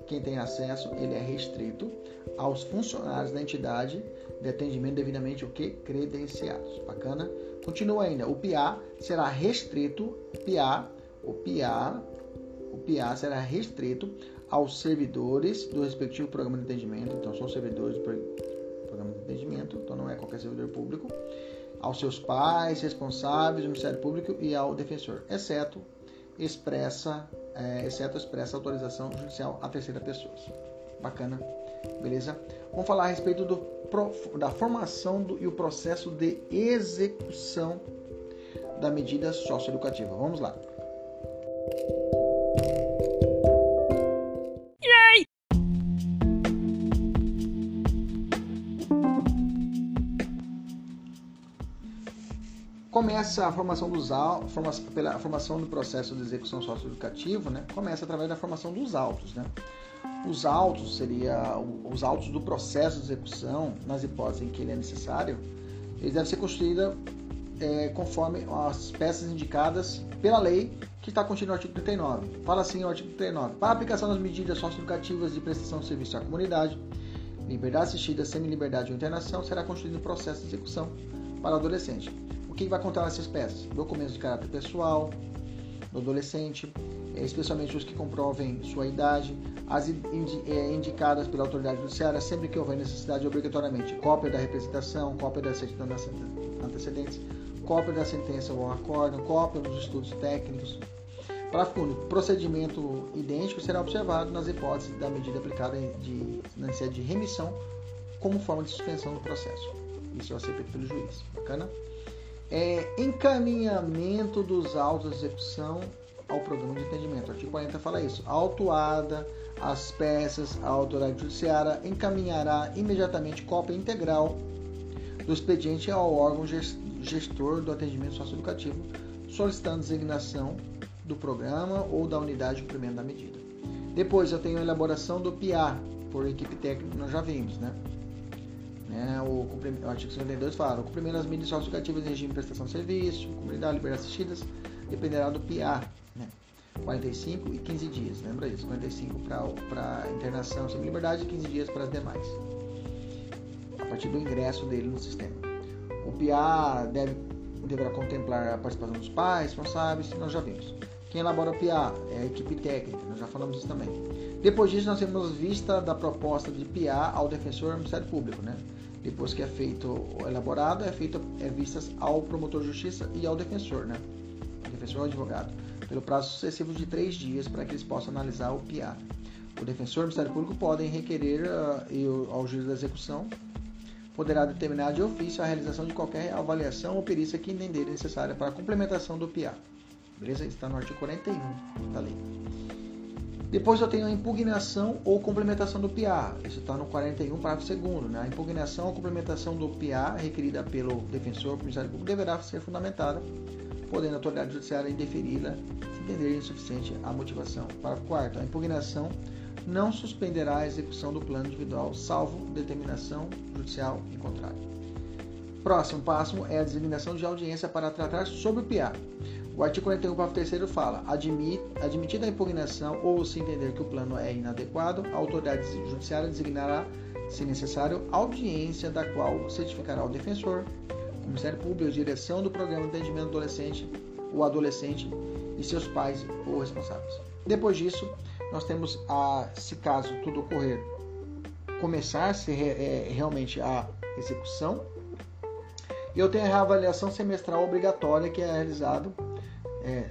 quem tem acesso ele é restrito aos funcionários da entidade de atendimento devidamente o que credenciados. Bacana? Continua ainda. O PIA será restrito, PIA o PIA, o PIA será restrito aos servidores do respectivo programa de atendimento, então são servidores do programa de atendimento, então não é qualquer servidor público, aos seus pais, responsáveis, do Ministério Público e ao defensor, exceto expressa, é, exceto expressa autorização judicial a terceira pessoa. Bacana, beleza? Vamos falar a respeito do, da formação do, e o processo de execução da medida socioeducativa. Vamos lá. Começa a formação dos autos, pela formação do processo de execução socioeducativo, né? Começa através da formação dos autos, né? Os autos seria os autos do processo de execução, nas hipóteses em que ele é necessário, eles devem ser construídos é, conforme as peças indicadas pela lei que está contido no artigo 39. Fala assim o artigo 39. Para aplicação das medidas socioeducativas de prestação de serviço à comunidade, liberdade assistida, semi-liberdade ou internação, será constituído um processo de execução para o adolescente. O que vai contar nessas peças? Documentos de caráter pessoal do adolescente, é, especialmente os que comprovem sua idade, as é, indicadas pela autoridade judiciária, sempre que houver necessidade, obrigatoriamente, cópia da representação, cópia da certidão das antecedentes, cópia da sentença ou acordo, cópia dos estudos técnicos. Parágrafo. Procedimento idêntico será observado nas hipóteses da medida aplicada de, na necessidade de remissão como forma de suspensão do processo. Isso ser feito pelo juiz. Bacana? É, encaminhamento dos autos de execução ao programa de entendimento. O artigo 40 fala isso. autuada, as peças, a autoridade judiciária encaminhará imediatamente cópia integral do expediente ao órgão gestor do atendimento socioeducativo, solicitando designação do programa ou da unidade de cumprimento da medida. Depois eu tenho a elaboração do PIA, por equipe técnica, nós já vimos, né? né? O, o artigo 52 fala: o cumprimento das medidas socioeducativas em regime de prestação de serviço, comunidade liberdade assistidas, dependerá do PIA, né? 45 e 15 dias, lembra isso? 45 para internação sem liberdade e 15 dias para as demais, a partir do ingresso dele no sistema. O PIA deve, deverá contemplar a participação dos pais, responsáveis, nós já vimos. Quem elabora o PIA é a equipe técnica, nós já falamos isso também. Depois disso, nós temos vista da proposta de PIA ao defensor do Ministério Público, né? Depois que é feito elaborado, é feito é vistas ao promotor de justiça e ao defensor, né? O defensor ou advogado, pelo prazo sucessivo de três dias para que eles possam analisar o PIA. O defensor e o Ministério Público podem requerer uh, ao juiz da execução poderá determinar de ofício a realização de qualquer avaliação ou perícia que entenderem necessária para a complementação do PIA. Beleza? Está no artigo 41 da lei. Depois eu tenho a impugnação ou complementação do PIA. Isso está no 41, parágrafo 2 né? A impugnação ou complementação do PIA requerida pelo defensor ou Ministério Público deverá ser fundamentada, podendo a autoridade judiciária indeferi-la se entender insuficiente a motivação. Parágrafo 4 A impugnação não suspenderá a execução do plano individual, salvo determinação judicial em contrário. Próximo passo é a designação de audiência para tratar sobre o PIA. O artigo 41, parágrafo 3 fala: admit, admitida a impugnação ou se entender que o plano é inadequado, a autoridade judiciária designará, se necessário, audiência da qual certificará o defensor, o Ministério Público, a direção do programa de atendimento adolescente, o adolescente e seus pais ou responsáveis. Depois disso, nós temos, a, se caso tudo ocorrer, começar-se é, realmente a execução. E eu tenho a reavaliação semestral obrigatória que é realizado é,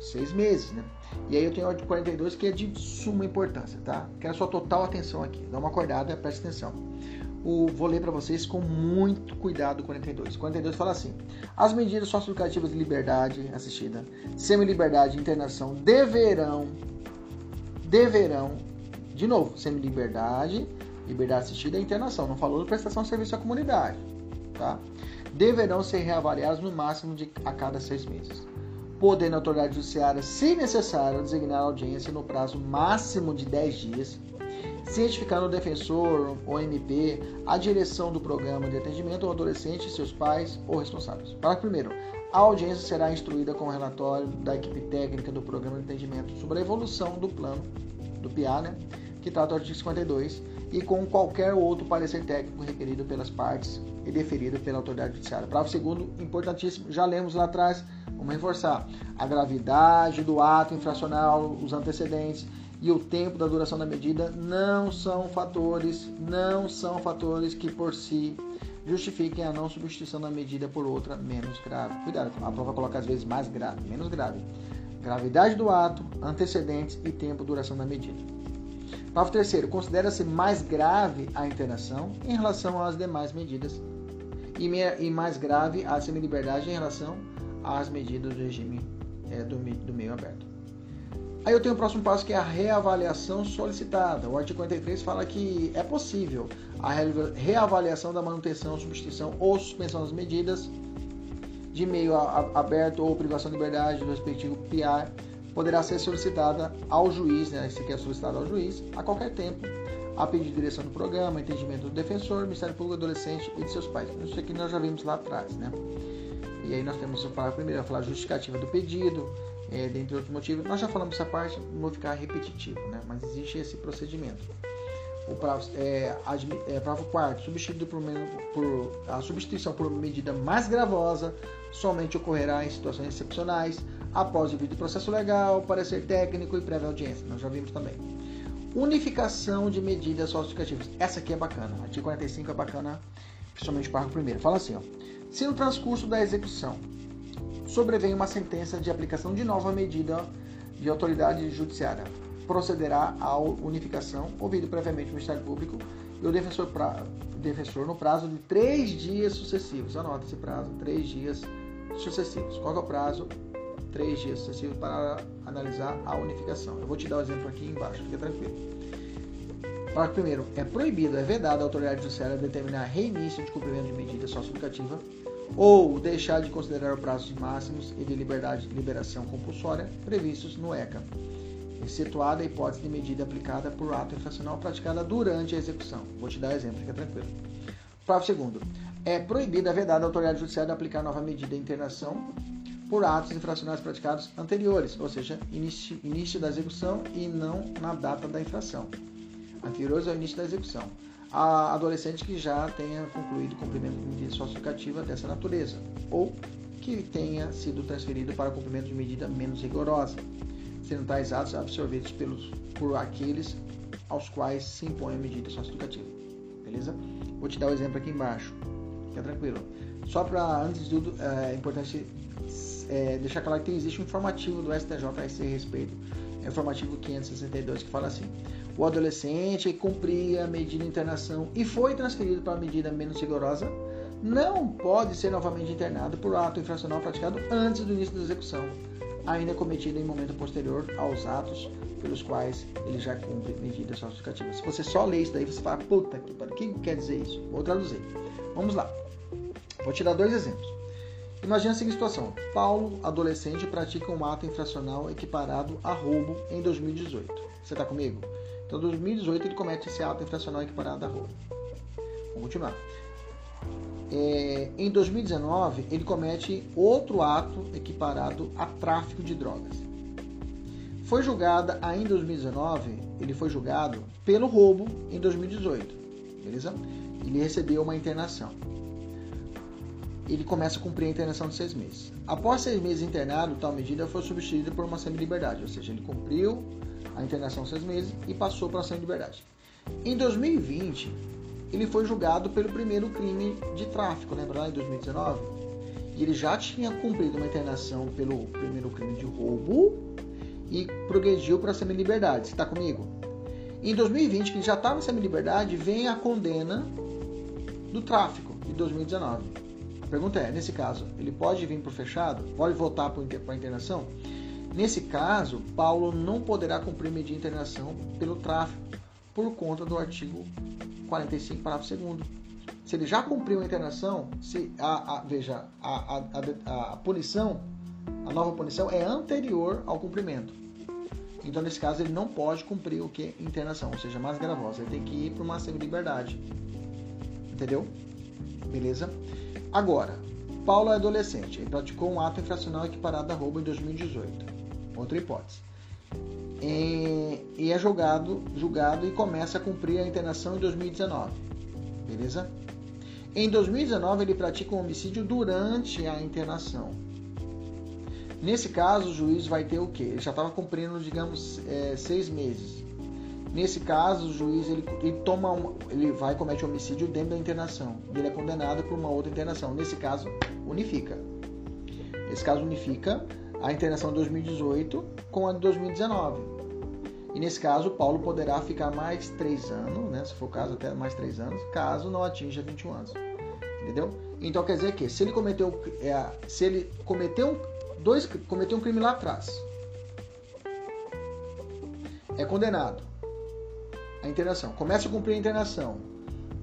seis meses, né? E aí eu tenho o artigo 42 que é de suma importância, tá? Quero a sua total atenção aqui. Dá uma acordada, preste atenção. O, vou ler para vocês com muito cuidado 42. 42 fala assim: As medidas socioeducativas de liberdade assistida, semi-liberdade internação deverão deverão, de novo, semi-liberdade, liberdade assistida e internação. Não falou de prestação de serviço à comunidade, tá? Deverão ser reavaliados no máximo de a cada seis meses. Podendo a autoridade judiciária, se necessário, designar audiência no prazo máximo de 10 dias, cientificando o defensor ou MP, a direção do programa de atendimento ao adolescente, seus pais ou responsáveis. Parágrafo primeiro. A audiência será instruída com o relatório da equipe técnica do programa de atendimento sobre a evolução do plano do PIA, né, que trata o artigo 52, e com qualquer outro parecer técnico requerido pelas partes e deferido pela autoridade judiciária. Parágrafo segundo, importantíssimo, já lemos lá atrás, vamos reforçar. A gravidade do ato infracional, os antecedentes e o tempo da duração da medida não são fatores, não são fatores que por si justifiquem a não substituição da medida por outra menos grave. Cuidado, a prova coloca às vezes mais grave, menos grave. Gravidade do ato, antecedentes e tempo duração da medida. Parágrafo terceiro, considera-se mais grave a internação em relação às demais medidas e, mais grave a semi-liberdade em relação às medidas do regime é, do, do meio aberto. Aí eu tenho o próximo passo que é a reavaliação solicitada. O artigo 43 fala que é possível a reavaliação da manutenção, substituição ou suspensão das medidas de meio aberto ou privação de liberdade do respectivo PI poderá ser solicitada ao juiz, né, se quer solicitada ao juiz, a qualquer tempo, a pedido de direção do programa, entendimento do defensor, Ministério Público, adolescente e de seus pais. Isso aqui nós já vimos lá atrás, né? E aí nós temos o parágrafo primeiro, falar justificativa do pedido, é, dentre outros motivos. Nós já falamos essa parte, não vou ficar repetitivo, né? mas existe esse procedimento. O prazo, é, é, parágrafo quarto, substituído por, por, a substituição por medida mais gravosa somente ocorrerá em situações excepcionais, após o devido processo legal, parecer técnico e prévia audiência. Nós já vimos também. Unificação de medidas socioeducativas. Essa aqui é bacana. Artigo 45 é bacana, principalmente o parágrafo primeiro. Fala assim, ó. Se no transcurso da execução sobrevém uma sentença de aplicação de nova medida de autoridade judiciária. Procederá à unificação, ouvido previamente o Ministério Público e o defensor, pra, defensor no prazo de três dias sucessivos. Anota esse prazo, três dias sucessivos. Qual é o prazo? Três dias sucessivos para analisar a unificação. Eu vou te dar o um exemplo aqui embaixo, fica tranquilo. Parágrafo primeiro, é proibido, é vedado à autoridade judiciária determinar reinício de cumprimento de medida socioeducativa ou deixar de considerar os prazos máximos e de liberdade de liberação compulsória previstos no ECA, excetuada a hipótese de medida aplicada por ato infracional praticada durante a execução. Vou te dar exemplo, fica tranquilo. Parágrafo segundo. É proibida a vedada à autoridade judiciária de aplicar nova medida de internação por atos infracionais praticados anteriores, ou seja, início, início da execução e não na data da infração. Anteriores ao início da execução a adolescente que já tenha concluído o cumprimento de medida socioeducativa dessa natureza, ou que tenha sido transferido para cumprimento de medida menos rigorosa, sendo tais atos absorvidos pelos, por aqueles aos quais se impõe a medida socioeducativa. Beleza? Vou te dar o um exemplo aqui embaixo. Fica tranquilo. Só para, antes de tudo, é importante é, deixar claro que existe um informativo do STJ a esse respeito. É o informativo 562 que fala assim o adolescente cumpria a medida de internação e foi transferido para a medida menos rigorosa, não pode ser novamente internado por ato infracional praticado antes do início da execução. Ainda cometida em momento posterior aos atos pelos quais ele já cumpre medidas justificativas. Se você só lê isso daí, você fala, puta que que quer dizer isso? Vou traduzir. Vamos lá. Vou tirar dois exemplos. Imagina a seguinte situação: Paulo, adolescente, pratica um ato infracional equiparado a roubo em 2018. Você está comigo? Então, em 2018 ele comete esse ato infracional equiparado a roubo. Vamos continuar. É, em 2019 ele comete outro ato equiparado a tráfico de drogas. Foi julgada ainda em 2019, ele foi julgado pelo roubo em 2018, beleza? Ele recebeu uma internação. Ele começa a cumprir a internação de seis meses. Após seis meses internado, tal medida foi substituída por uma semi-liberdade, ou seja, ele cumpriu a internação de seis meses e passou para a semi-liberdade. Em 2020, ele foi julgado pelo primeiro crime de tráfico, lembra lá em 2019? E ele já tinha cumprido uma internação pelo primeiro crime de roubo e progrediu para a semi-liberdade. Você está comigo? Em 2020, que já estava em semi-liberdade, vem a condena do tráfico de 2019. A pergunta é, nesse caso, ele pode vir para o fechado? Pode voltar para a internação? Nesse caso, Paulo não poderá cumprir medida de internação pelo tráfico por conta do artigo 45, parágrafo 2 se ele já cumpriu a internação, se a, a veja, a, a, a, punição, a nova punição é anterior ao cumprimento. Então, nesse caso, ele não pode cumprir o que? Internação, ou seja, mais gravosa. Ele tem que ir para uma semi-liberdade. Entendeu? Beleza? Agora, Paulo é adolescente. Ele praticou um ato infracional equiparado a roubo em 2018. Outra hipótese. E, e é julgado, julgado e começa a cumprir a internação em 2019. Beleza? Em 2019, ele pratica um homicídio durante a internação. Nesse caso, o juiz vai ter o quê? Ele já estava cumprindo, digamos, é, seis meses. Nesse caso, o juiz ele, ele toma uma, ele vai comete homicídio dentro da internação. Ele é condenado por uma outra internação. Nesse caso, unifica. Nesse caso, unifica a internação de 2018 com a de 2019. E nesse caso, Paulo poderá ficar mais três anos, né? Se for o caso, até mais três anos, caso não atinja 21 anos. Entendeu? Então quer dizer que se ele cometeu, é, se ele cometeu dois, cometeu um crime lá atrás. É condenado. A internação. Começa a cumprir a internação.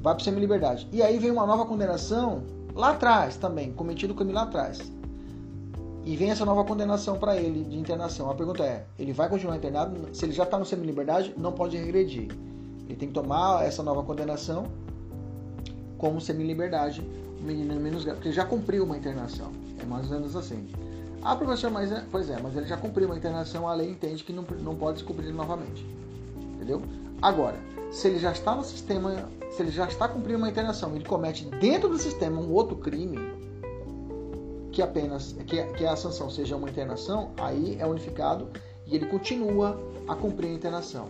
Vai para semi-liberdade. E aí vem uma nova condenação lá atrás também, cometido o crime lá atrás. E vem essa nova condenação para ele de internação. A pergunta é: ele vai continuar internado? Se ele já está no semi-liberdade, não pode regredir. Ele tem que tomar essa nova condenação como semi-liberdade, menino menos grave, porque ele já cumpriu uma internação. É mais ou menos assim. Ah, professor, mas é, pois é, mas ele já cumpriu uma internação, a lei entende que não, não pode descobrir novamente. Entendeu? Agora, se ele já está no sistema, se ele já está cumprindo uma internação, ele comete dentro do sistema um outro crime, que apenas que, que a sanção seja uma internação, aí é unificado e ele continua a cumprir a internação.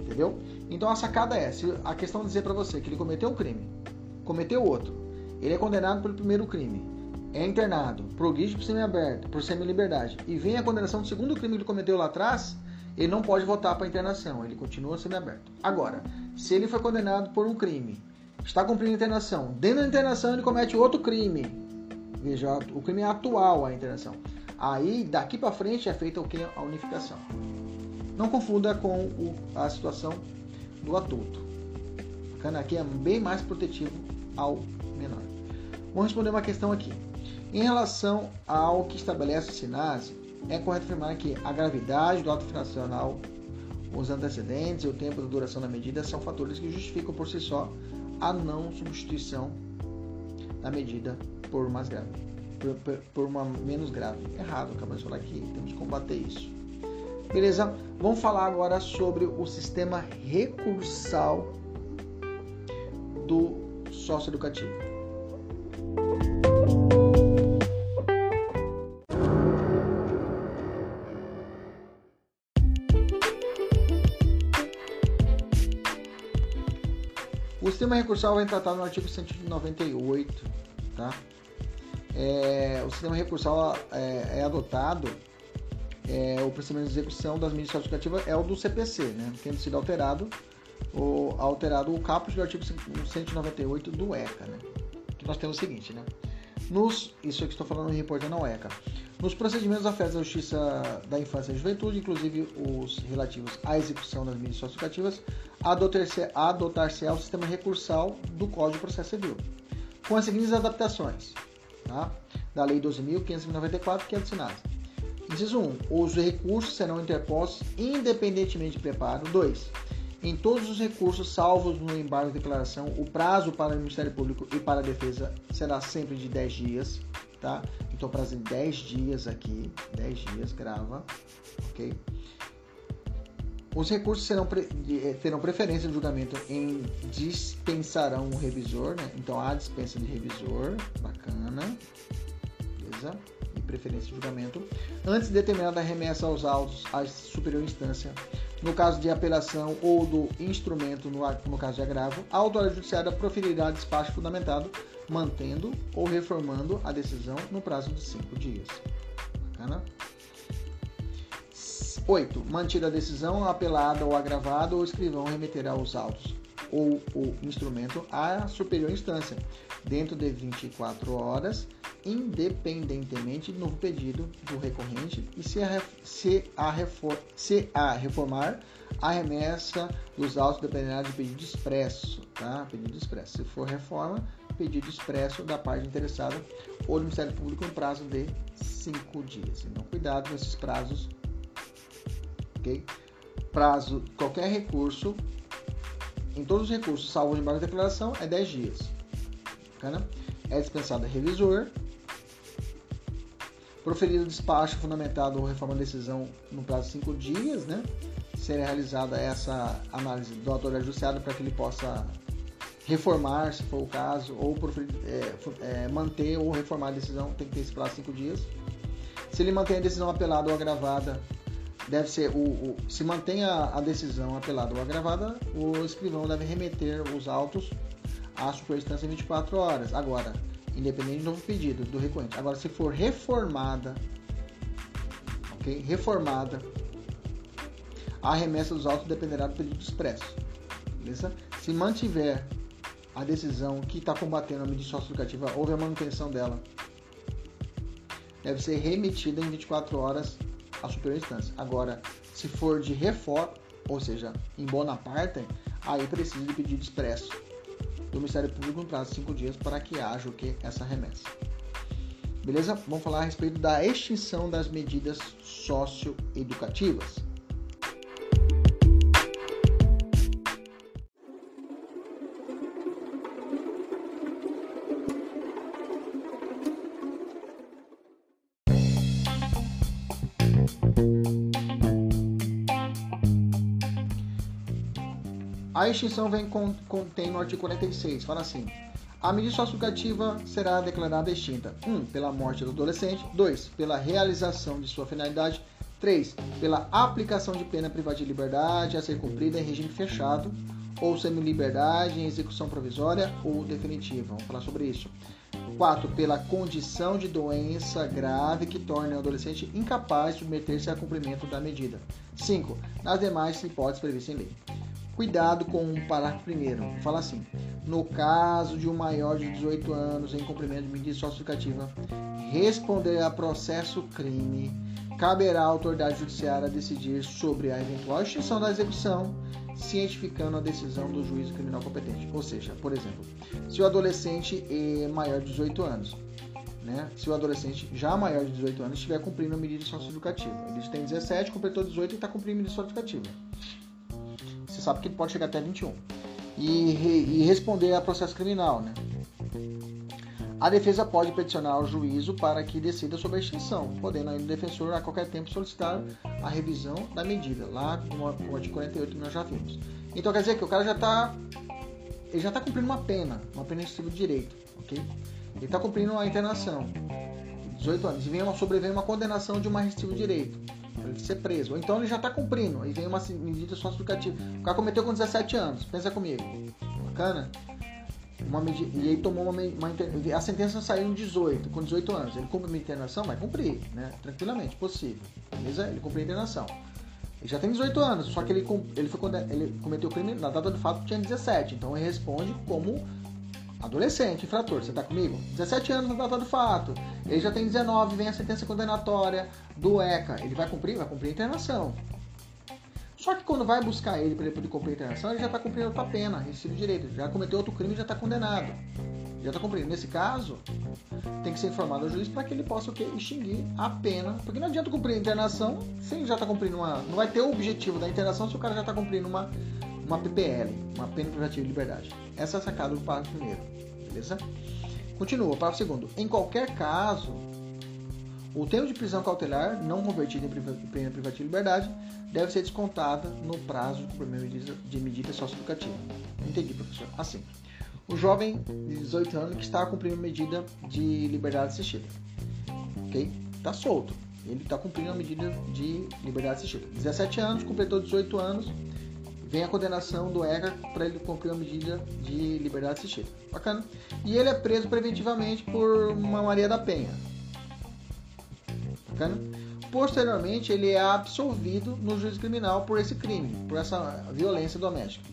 Entendeu? Então a sacada é, se a questão de dizer para você que ele cometeu um crime, cometeu outro, ele é condenado pelo primeiro crime, é internado, progride por semi-aberto, por semi-liberdade, e vem a condenação do segundo crime que ele cometeu lá atrás, ele não pode votar para internação, ele continua semi-aberto. Agora, se ele foi condenado por um crime, está cumprindo a internação, dentro da internação ele comete outro crime, veja, o crime é atual a internação. Aí, daqui para frente é feita o que? A unificação. Não confunda com o, a situação do adulto. Bacana? Aqui é bem mais protetivo ao menor. Vamos responder uma questão aqui. Em relação ao que estabelece o SINASE, é correto afirmar que a gravidade do ato financial, os antecedentes e o tempo da duração da medida são fatores que justificam por si só a não substituição da medida por mais grave, por, por, por uma menos grave. Errado, acabamos de falar aqui, temos que combater isso. Beleza? Vamos falar agora sobre o sistema recursal do sócio educativo. Sistema recursal tratado no artigo 198, tá? É, o sistema recursal é, é adotado, é, o procedimento de execução das medidas justificativas é o do CPC, né? Tendo sido alterado, o, alterado o caput do artigo 198 do ECA, né? Que nós temos o seguinte, né? Nos, isso aqui estou falando em reporte não ECA. Nos procedimentos afetos à justiça da infância e juventude, inclusive os relativos à execução das medidas socioeducativas, adotar-se adotar ao sistema recursal do Código de Processo Civil, com as seguintes adaptações tá? da Lei 12.594, que é do Sinasa. Inciso 1. Os recursos serão interpostos independentemente de preparo. 2. Em todos os recursos salvos no embargo de declaração, o prazo para o Ministério Público e para a defesa será sempre de 10 dias, tá? Então, prazo em 10 dias aqui, 10 dias, grava, ok? Os recursos serão, eh, terão preferência de julgamento em dispensarão o revisor, né? Então há dispensa de revisor, bacana, beleza? E preferência de julgamento. Antes de determinada remessa aos autos à superior instância, no caso de apelação ou do instrumento, no, no caso de agravo, a autoridade judiciária proferirá despacho fundamentado, mantendo ou reformando a decisão no prazo de cinco dias. Bacana? 8. Mantida a decisão, apelada ou agravada, o escrivão remeterá os autos ou o instrumento à superior instância, dentro de 24 horas, independentemente do novo pedido do recorrente e se a, se a, refor, se a reformar, a remessa dos autos dependerá de pedido expresso, tá? Pedido expresso. Se for reforma, pedido expresso da parte interessada ou do Ministério Público em prazo de 5 dias. Então, cuidado com esses prazos ok? Prazo, qualquer recurso, em todos os recursos, salvo embargo de declaração, é 10 dias. Bacana? É dispensado revisor. Proferido despacho fundamentado ou reforma da decisão no prazo de 5 dias, né? Será realizada essa análise do autor ajustado para que ele possa reformar, se for o caso, ou proferir, é, é, manter ou reformar a decisão, tem que ter esse prazo de 5 dias. Se ele mantém a decisão apelada ou agravada deve ser o, o se mantém a, a, decisão apelada ou agravada, o escrivão deve remeter os autos à superinstância em 24 horas. Agora, independente do novo pedido do recorrente. Agora, se for reformada, ok? Reformada, a remessa dos autos dependerá do pedido expresso, beleza? Se mantiver a decisão que está combatendo a medida socioeducativa, houve a manutenção dela, deve ser remetida em 24 horas a superior instância. Agora, se for de reforma, ou seja, em Bonaparte, aí precisa de pedido expresso do Ministério Público no prazo de cinco dias para que haja o que essa remessa. Beleza? Vamos falar a respeito da extinção das medidas socioeducativas. A extinção vem contém no artigo 46, fala assim: a medida socioeducativa será declarada extinta: 1. Um, pela morte do adolescente, 2. pela realização de sua finalidade, 3. pela aplicação de pena privada de liberdade a ser cumprida em regime fechado ou semi-liberdade em execução provisória ou definitiva. Vamos falar sobre isso. 4. Pela condição de doença grave que torne o adolescente incapaz de submeter-se a cumprimento da medida. 5. Nas demais hipóteses previstas em lei. Cuidado com o parágrafo primeiro. Fala assim: no caso de um maior de 18 anos em cumprimento de medida socioeducativa responder a processo crime, caberá à autoridade judiciária decidir sobre a eventual extinção da execução, cientificando a decisão do juiz criminal competente. Ou seja, por exemplo, se o adolescente é maior de 18 anos, né? Se o adolescente já maior de 18 anos estiver cumprindo a medida socioeducativa, ele tem 17, completou 18 e está cumprindo a medida socioeducativa você sabe que ele pode chegar até 21. E, e responder a processo criminal, né? A defesa pode peticionar ao juízo para que decida sobre a extinção, podendo o defensor a qualquer tempo solicitar a revisão da medida, lá no artigo 48 que nós já vimos. Então quer dizer que o cara já está ele já está cumprindo uma pena, uma pena de direito, ok? Ele está cumprindo uma internação, 18 anos, e vem uma, sobrevém uma condenação de uma restrição de direito ser preso. Ou então ele já está cumprindo, e vem uma medida socioeducativa. O cara cometeu com 17 anos, pensa comigo. Bacana? Uma medida, e aí tomou uma, uma, A sentença saiu em 18, com 18 anos. Ele cumpre uma internação, vai cumprir, né? Tranquilamente, possível. Beleza? Ele cumpre a internação. Ele já tem 18 anos, só que ele, ele, foi, ele cometeu o crime na data do fato tinha 17. Então ele responde como adolescente, infrator, você tá comigo? 17 anos na data do fato, ele já tem 19, vem a sentença condenatória do ECA, ele vai cumprir? Vai cumprir a internação. Só que quando vai buscar ele para ele poder cumprir a internação, ele já está cumprindo outra pena, recibo de direito, já cometeu outro crime e já está condenado. Já está cumprindo. Nesse caso, tem que ser informado ao juiz para que ele possa o quê? extinguir a pena. Porque não adianta cumprir a internação se ele já está cumprindo uma. Não vai ter o objetivo da internação se o cara já está cumprindo uma, uma PPL, uma pena privativa de liberdade. Essa é a sacada do parágrafo primeiro. Beleza? Continua, parágrafo segundo. Em qualquer caso, o tempo de prisão cautelar não convertido em pena privativa de liberdade deve ser descontada no prazo de cumprimento de medida socioeducativa. Entendi, professor. Assim o jovem de 18 anos que está cumprindo medida de liberdade assistida. Ok? Está solto. Ele está cumprindo a medida de liberdade assistida. 17 anos, completou 18 anos, vem a condenação do ECA para ele cumprir a medida de liberdade assistida. Bacana? E ele é preso preventivamente por uma Maria da Penha. Bacana? Posteriormente, ele é absolvido no juízo criminal por esse crime, por essa violência doméstica.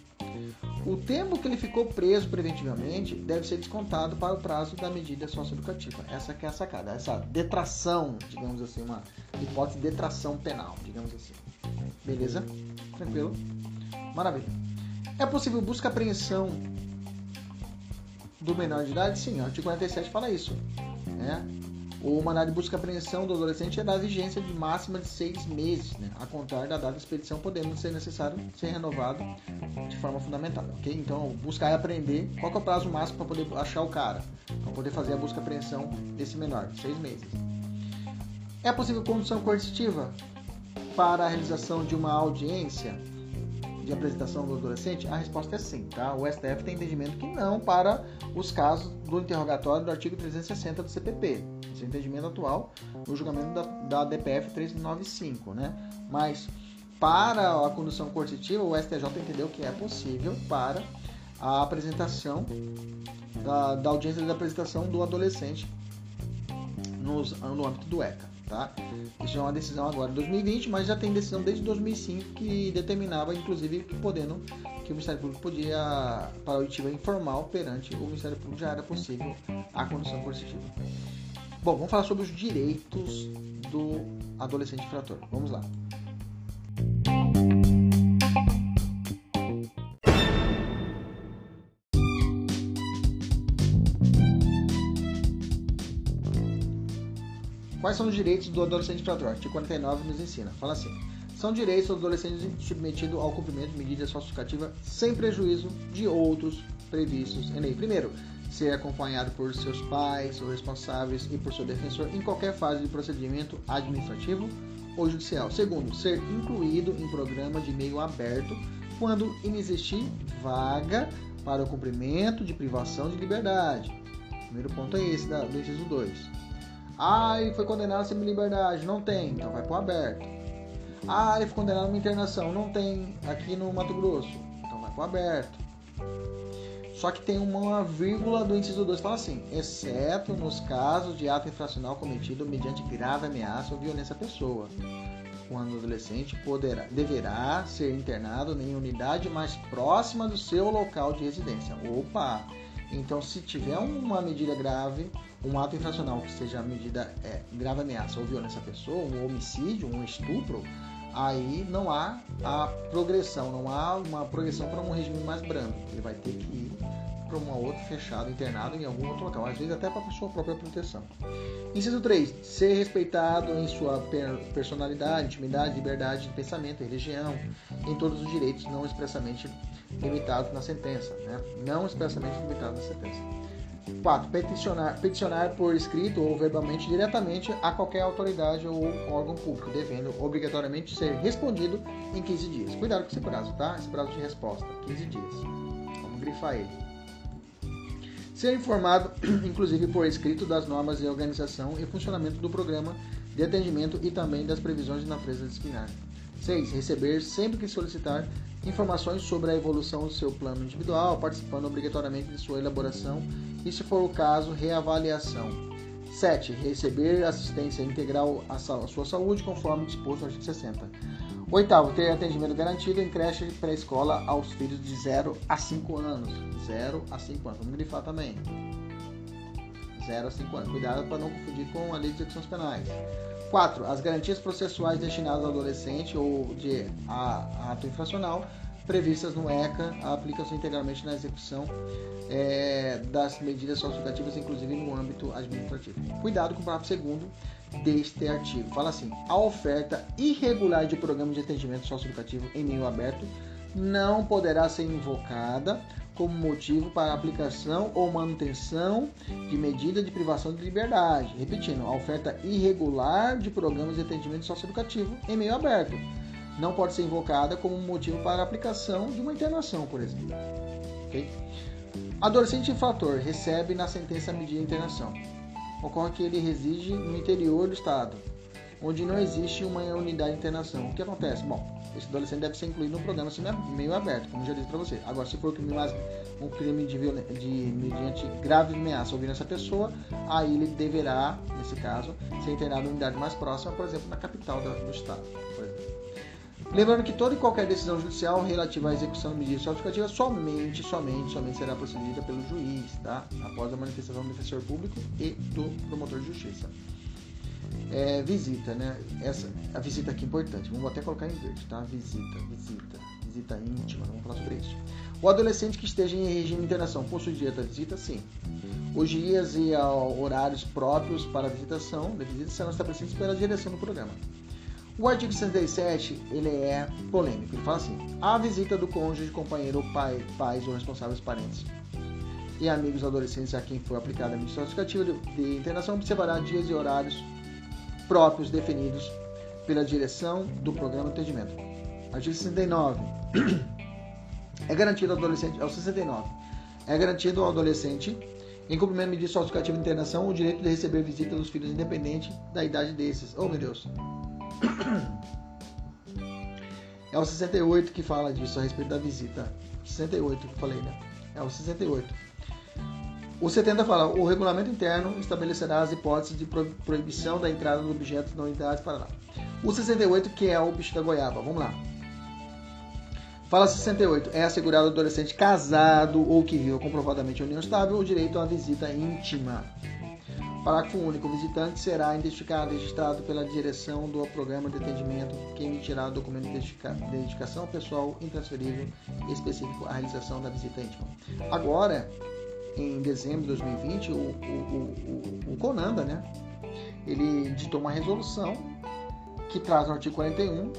O tempo que ele ficou preso preventivamente deve ser descontado para o prazo da medida socioeducativa. Essa que é a sacada, essa detração, digamos assim, uma hipótese de detração penal, digamos assim. Beleza? Tranquilo? Maravilha. É possível busca apreensão do menor de idade? Sim, o artigo 47 fala isso. Né? O mandado de busca e apreensão do adolescente é da vigência de máxima de seis meses, né? a contar da data da expedição, podendo ser necessário ser renovado de forma fundamental, ok? Então, buscar e apreender, qual é o prazo máximo para poder achar o cara, para poder fazer a busca e apreensão desse menor, seis meses. É possível condução coercitiva para a realização de uma audiência de apresentação do adolescente? A resposta é sim, tá? O STF tem entendimento que não para os casos do interrogatório do artigo 360 do CPP. Esse é o entendimento atual no julgamento da, da DPF 395, né? Mas para a condução coercitiva, o STJ entendeu que é possível para a apresentação da, da audiência de apresentação do adolescente nos, no âmbito do ECA. Tá? Isso é uma decisão agora de 2020, mas já tem decisão desde 2005 que determinava, inclusive, que podendo que o Ministério Público podia, para a oitiva informal perante o Ministério Público, já era possível a condução coercitiva. Bom, vamos falar sobre os direitos do adolescente infrator. Vamos lá. Quais são os direitos do adolescente infrator? Artigo 49 nos ensina. Fala assim: são direitos dos adolescentes submetidos ao cumprimento de medidas socioeducativas sem prejuízo de outros previstos em lei. Primeiro, ser acompanhado por seus pais ou responsáveis e por seu defensor em qualquer fase de procedimento administrativo ou judicial. Segundo, ser incluído em programa de meio aberto quando inexistir vaga para o cumprimento de privação de liberdade. Primeiro ponto é esse do inciso 2. Ah, ele foi condenado a semi-liberdade. Não tem, então vai para o aberto. Ah, ele foi condenado a uma internação. Não tem aqui no Mato Grosso, então vai para o aberto. Só que tem uma vírgula do inciso 2 fala assim: exceto nos casos de ato infracional cometido mediante grave ameaça ou violência à pessoa, quando adolescente poderá, deverá ser internado em unidade mais próxima do seu local de residência. Opa! Então, se tiver uma medida grave, um ato infracional que seja medida é, grave ameaça ou violência à pessoa, um homicídio, um estupro, aí não há a progressão, não há uma progressão para um regime mais brando. Ele vai ter que ir para um outro fechado, internado em algum outro local, às vezes até para a sua própria proteção. Inciso 3. Ser respeitado em sua personalidade, intimidade, liberdade de pensamento religião, em todos os direitos não expressamente limitados na sentença. Né? Não expressamente limitados na sentença. 4. Peticionar, peticionar por escrito ou verbalmente diretamente a qualquer autoridade ou órgão público, devendo obrigatoriamente ser respondido em 15 dias. Cuidado com esse prazo, tá? Esse prazo de resposta, 15 dias. Vamos grifar ele. Ser informado, inclusive por escrito, das normas de organização e funcionamento do programa de atendimento e também das previsões de natureza disciplinar. 6. Receber, sempre que solicitar, informações sobre a evolução do seu plano individual, participando obrigatoriamente de sua elaboração e, se for o caso, reavaliação. 7. Receber assistência integral à sua saúde, conforme disposto no artigo 60. Oitavo, ter atendimento garantido em creche pré-escola aos filhos de 0 a 5 anos. 0 a 5 anos. Vamos grifar também. 0 a 5 anos. Cuidado para não confundir com a lei de execuções penais. 4. As garantias processuais destinadas ao adolescente ou de ato infracional previstas no ECA aplicam-se integralmente na execução é, das medidas socioeducativas, inclusive no âmbito administrativo. Cuidado com o parágrafo segundo deste artigo. Fala assim: a oferta irregular de programas de atendimento socioeducativo em meio aberto não poderá ser invocada como motivo para aplicação ou manutenção de medida de privação de liberdade. Repetindo, a oferta irregular de programas de atendimento socioeducativo em meio aberto não pode ser invocada como motivo para aplicação de uma internação, por exemplo. Okay? Adolescente infrator recebe na sentença a medida de internação ocorre que ele reside no interior do estado, onde não existe uma unidade de internação. O que acontece? Bom, esse adolescente deve ser incluído no programa assim, meio aberto, como já disse para você. Agora, se for um crime, mais, um crime de, de mediante grave ameaça ouvindo essa pessoa, aí ele deverá, nesse caso, ser internado em unidade mais próxima, por exemplo, na capital do, do estado. Lembrando que toda e qualquer decisão judicial relativa à execução de medida socioeducativa somente, somente, somente será procedida pelo juiz, tá? Após a manifestação do defensor público e do promotor de justiça. É, visita, né? Essa, a visita aqui é importante. Vamos até colocar em verde, tá? Visita, visita, visita íntima. Vamos falar sobre isso. O adolescente que esteja em regime de internação possui direito à visita? Sim. Os dias e horários próprios para a visitação da visita serão estabelecidos pela direção do programa. O artigo 67 ele é polêmico. Ele fala assim: a visita do cônjuge, companheiro, pai, pais ou responsáveis parentes e amigos adolescentes a quem for aplicada a medida justificativa de internação observará dias e horários próprios definidos pela direção do programa de atendimento. Artigo 69. É garantido ao adolescente, é o 69. É garantido ao adolescente, em cumprimento de medida justificativa de internação, o direito de receber visita dos filhos independente da idade desses. Oh, meu Deus. É o 68 que fala disso a respeito da visita. 68 que eu falei, né? É o 68. O 70 fala: o regulamento interno estabelecerá as hipóteses de proibição da entrada de objetos não unidades para lá. O 68, que é o bicho da goiaba. Vamos lá. Fala 68. É assegurado ao adolescente casado ou que viva comprovadamente união estável o direito a uma visita íntima. Parágrafo único. O visitante será identificado e registrado pela direção do programa de atendimento que emitirá o documento de identificação pessoal intransferível específico à realização da visita íntima. Agora, em dezembro de 2020, o, o, o, o Conanda, né, ele ditou uma resolução que traz o artigo 41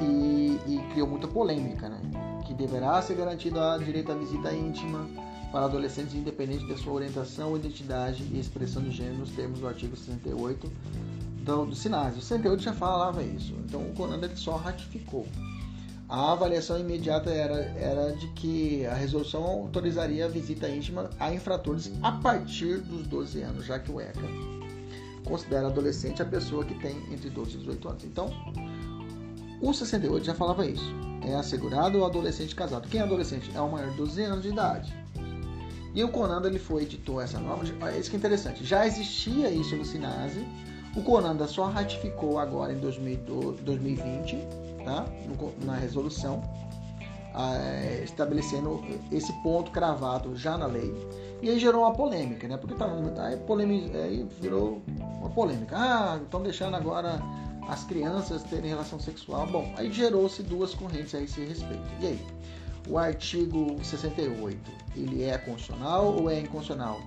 e, e criou muita polêmica, né, que deverá ser garantido a direito à visita íntima para adolescentes independente da sua orientação, identidade e expressão de gênero nos termos do artigo 68 do, do SINASE. O 68 já falava isso, então o Conan ele só ratificou. A avaliação imediata era, era de que a resolução autorizaria a visita íntima a infratores a partir dos 12 anos, já que o ECA considera adolescente a pessoa que tem entre 12 e 18 anos. Então, o 68 já falava isso. É assegurado o adolescente casado. Quem é adolescente? É o maior de 12 anos de idade. E o Conanda ele foi editou essa norma. Isso que é interessante. Já existia isso no Sinase. O Conanda só ratificou agora em 2020, tá? na resolução, é, estabelecendo esse ponto cravado já na lei. E aí gerou uma polêmica, né? Porque tá, aí, polêmica, aí virou uma polêmica. Ah, estão deixando agora as crianças terem relação sexual. Bom, aí gerou-se duas correntes a esse respeito. E aí? o artigo 68 ele é constitucional ou é inconstitucional?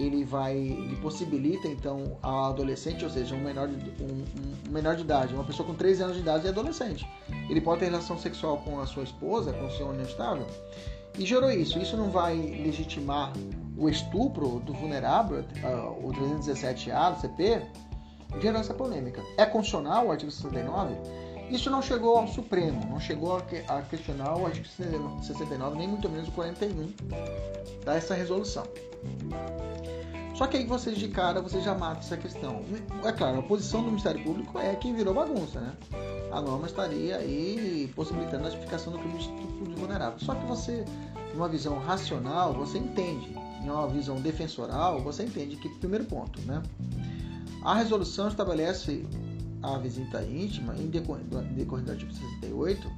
Ele vai, ele possibilita então ao adolescente, ou seja, um menor, de, um, um menor de idade, uma pessoa com 13 anos de idade é adolescente. Ele pode ter relação sexual com a sua esposa, com o seu união estável, e gerou isso. Isso não vai legitimar o estupro do vulnerável, uh, o 317A do CP, gerou essa polêmica. É constitucional o artigo 69? Isso não chegou ao Supremo, não chegou a questionar o artigo 69, nem muito menos o 41 dessa resolução. Só que aí vocês de cara, vocês já matam essa questão. É claro, a posição do Ministério Público é que virou bagunça, né? A norma estaria aí possibilitando a justificação do crime de estupro vulnerável. Só que você, numa visão racional, você entende. Em uma visão defensoral, você entende que, primeiro ponto, né? A resolução estabelece a visita íntima, em decorrer do artigo 68,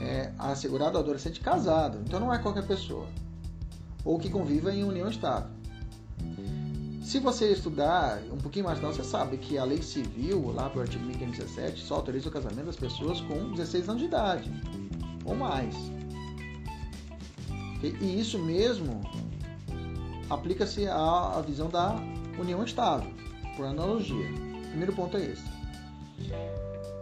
é assegurado ao adolescente casado. Então não é qualquer pessoa. Ou que conviva em união estável. Se você estudar um pouquinho mais, você sabe que a lei civil, lá para o artigo 1517, só autoriza o casamento das pessoas com 16 anos de idade ou mais. E isso mesmo aplica-se à, visão da união estável, por analogia. Primeiro ponto é esse.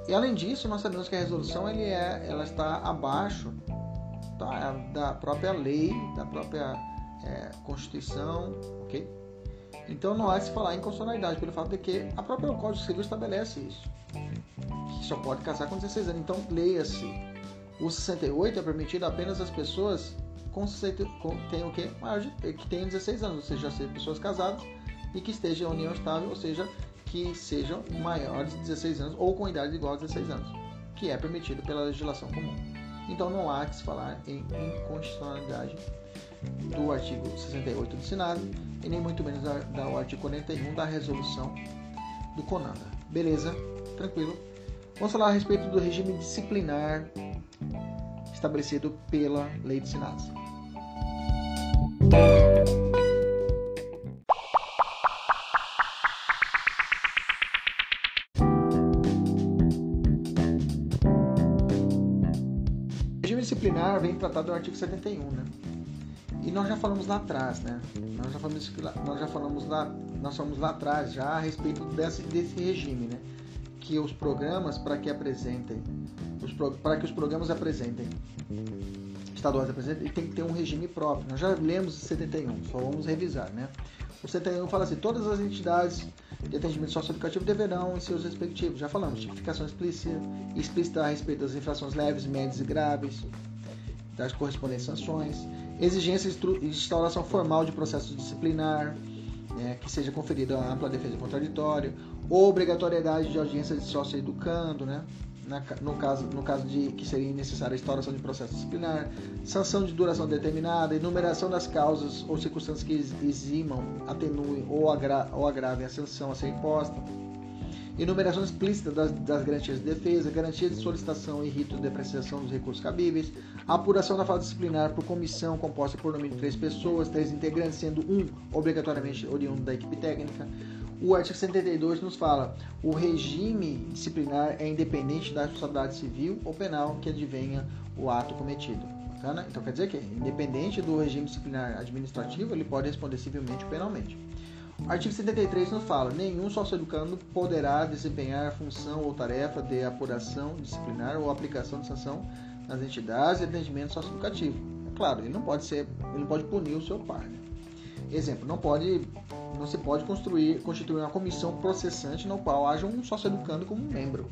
E além disso, nós sabemos que a resolução ele é, ela está abaixo tá, da própria lei, da própria é, Constituição, ok? Então não há se falar em constitucionalidade, pelo fato de que a própria Código Civil estabelece isso. Que só pode casar com 16 anos. Então leia-se. O 68 é permitido apenas às pessoas com, com tem o quê? De, que tenham 16 anos, ou seja, pessoas casadas e que estejam em união estável, ou seja, que sejam maiores de 16 anos ou com idade igual a 16 anos, que é permitido pela legislação comum. Então não há que se falar em inconstitucionalidade do artigo 68 do Senado e nem muito menos da, da artigo 41 da resolução do CONADA. Beleza? Tranquilo? Vamos falar a respeito do regime disciplinar estabelecido pela Lei de Senados. O regime disciplinar vem tratado no artigo 71, né? E nós já falamos lá atrás, né? Nós já falamos, nós já falamos lá, nós falamos lá atrás já a respeito desse, desse regime, né? Que os programas para que apresentem, para que os programas apresentem estaduais apresentem, tem que ter um regime próprio. Nós já lemos o 71, só vamos revisar, né? O 71 fala assim: todas as entidades de atendimento socioeducativo deverão, em seus respectivos, já falamos, tipificação explícita, explícita a respeito das infrações leves, médias e graves, das correspondentes sanções, exigência de instauração formal de processo disciplinar, né, que seja conferida ampla defesa contraditória, obrigatoriedade de audiência de sócio educando, né, na, no, caso, no caso de que seria necessária a instauração de processo disciplinar, sanção de duração determinada, enumeração das causas ou circunstâncias que eximam, atenuem ou, agra, ou agravem a sanção a ser imposta, enumeração explícita das, das, garantias de defesa, garantias de solicitação e ritos de apreciação dos recursos cabíveis, apuração da fase disciplinar por comissão composta por no mínimo três pessoas, três integrantes, sendo um obrigatoriamente oriundo da equipe técnica. O artigo 72 nos fala: o regime disciplinar é independente da responsabilidade civil ou penal que advenha o ato cometido. Então quer dizer que, independente do regime disciplinar administrativo, ele pode responder civilmente ou penalmente. Artigo 73 nos fala: nenhum sócio-educando poderá desempenhar a função ou tarefa de apuração disciplinar ou aplicação de sanção nas entidades de atendimento socioeducativo. É claro, ele não pode ser, ele não pode punir o seu par. Né? Exemplo, não pode, não se pode construir, constituir uma comissão processante no qual haja um sócio-educando como membro.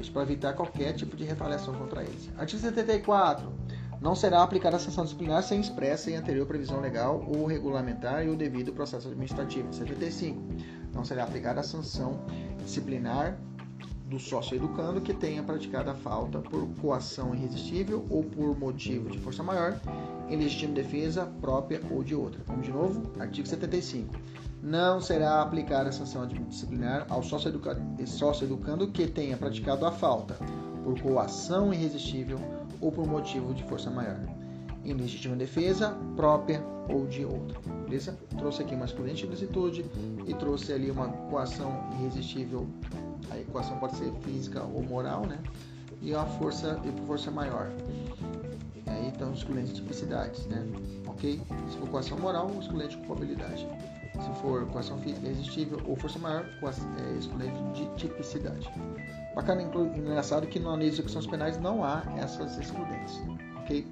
Isso para evitar qualquer tipo de retaliação contra eles. Artigo 74 não será aplicada a sanção disciplinar sem expressa e anterior previsão legal ou regulamentar e o devido processo administrativo. 75. Não será aplicada a sanção disciplinar do sócio educando que tenha praticado a falta por coação irresistível ou por motivo de força maior em legítima defesa própria ou de outra. Vamos de novo? Artigo 75. Não será aplicada a sanção disciplinar ao sócio educando que tenha praticado a falta por coação irresistível ou por motivo de força maior. Em legítima defesa, própria ou de outra. Beleza? Trouxe aqui uma excludente de licitude e trouxe ali uma coação irresistível. A equação pode ser física ou moral, né? E a força e por força maior. Aí estão excludentes de tipicidades, né? Ok? Se for coação moral, excludente de culpabilidade. Se for coação física irresistível ou força maior, é, excludente de tipicidade. Bacana, engraçado que na lei de execuções penais não há essas excludentes, ok?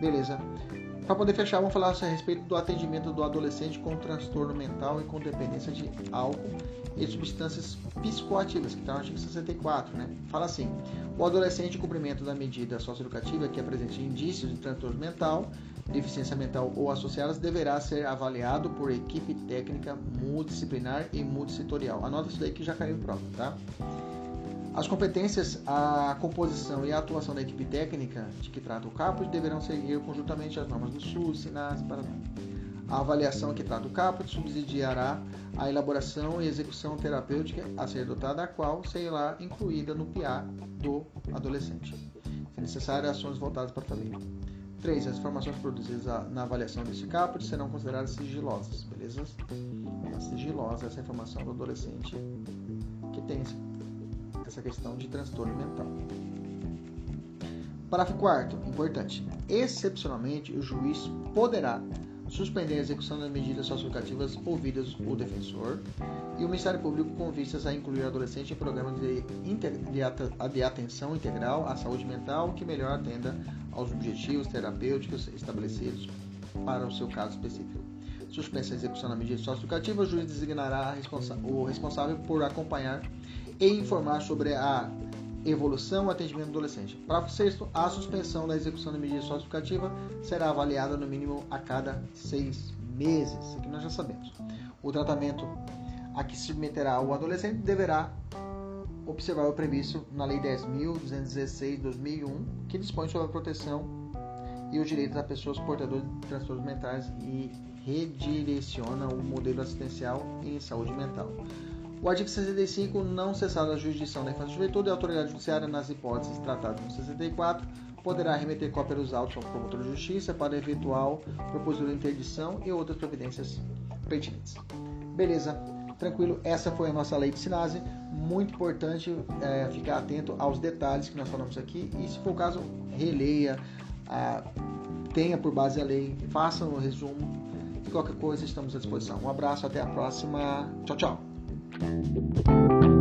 Beleza. Para poder fechar, vamos falar a respeito do atendimento do adolescente com transtorno mental e com dependência de álcool e substâncias psicoativas, que está no artigo 64, né? Fala assim: o adolescente, em cumprimento da medida socioeducativa que apresente indícios de transtorno mental, deficiência mental ou associadas, deverá ser avaliado por equipe técnica multidisciplinar e multissetorial. Anota isso daí que já caiu em prova, tá? As competências, a composição e a atuação da equipe técnica de que trata o CAPUS deverão seguir conjuntamente as normas do SUS, SINAS, para A avaliação que trata do caput subsidiará a elaboração e execução terapêutica a ser adotada, a qual será incluída no PIA do adolescente. Se necessário, ações voltadas para a família. 3. As informações produzidas na avaliação desse caput serão consideradas sigilosas, beleza? É sigilosa essa informação do adolescente que tem essa questão de transtorno mental. Parágrafo 4 importante. Excepcionalmente, o juiz poderá suspender a execução das medidas socioeducativas ouvidas o defensor e o Ministério Público com vistas a incluir o adolescente em programas de, de, de atenção integral à saúde mental que melhor atenda aos objetivos terapêuticos estabelecidos para o seu caso específico. Suspensa a execução da medida socioeducativa, o juiz designará responsa o responsável por acompanhar e informar sobre a evolução e atendimento do adolescente. Parágrafo 6 a suspensão da execução da medida socioeducativa será avaliada no mínimo a cada seis meses. Isso aqui nós já sabemos. O tratamento a que se submeterá o adolescente deverá observar o previsto na Lei 10.216/2001, que dispõe sobre a proteção e os direitos das pessoas portadoras de transtornos mentais e redireciona o modelo assistencial em saúde mental. O artigo 65 não cessar a jurisdição da infância e juventude, a autoridade judiciária, nas hipóteses tratadas no 64, poderá remeter cópia dos autos ao promotor de justiça para eventual propositura de interdição e outras providências pertinentes. Beleza, tranquilo, essa foi a nossa lei de Sinase. Muito importante é, ficar atento aos detalhes que nós falamos aqui e, se for o caso, releia, a, tenha por base a lei, faça um resumo e qualquer coisa estamos à disposição. Um abraço, até a próxima. Tchau, tchau. Thank you.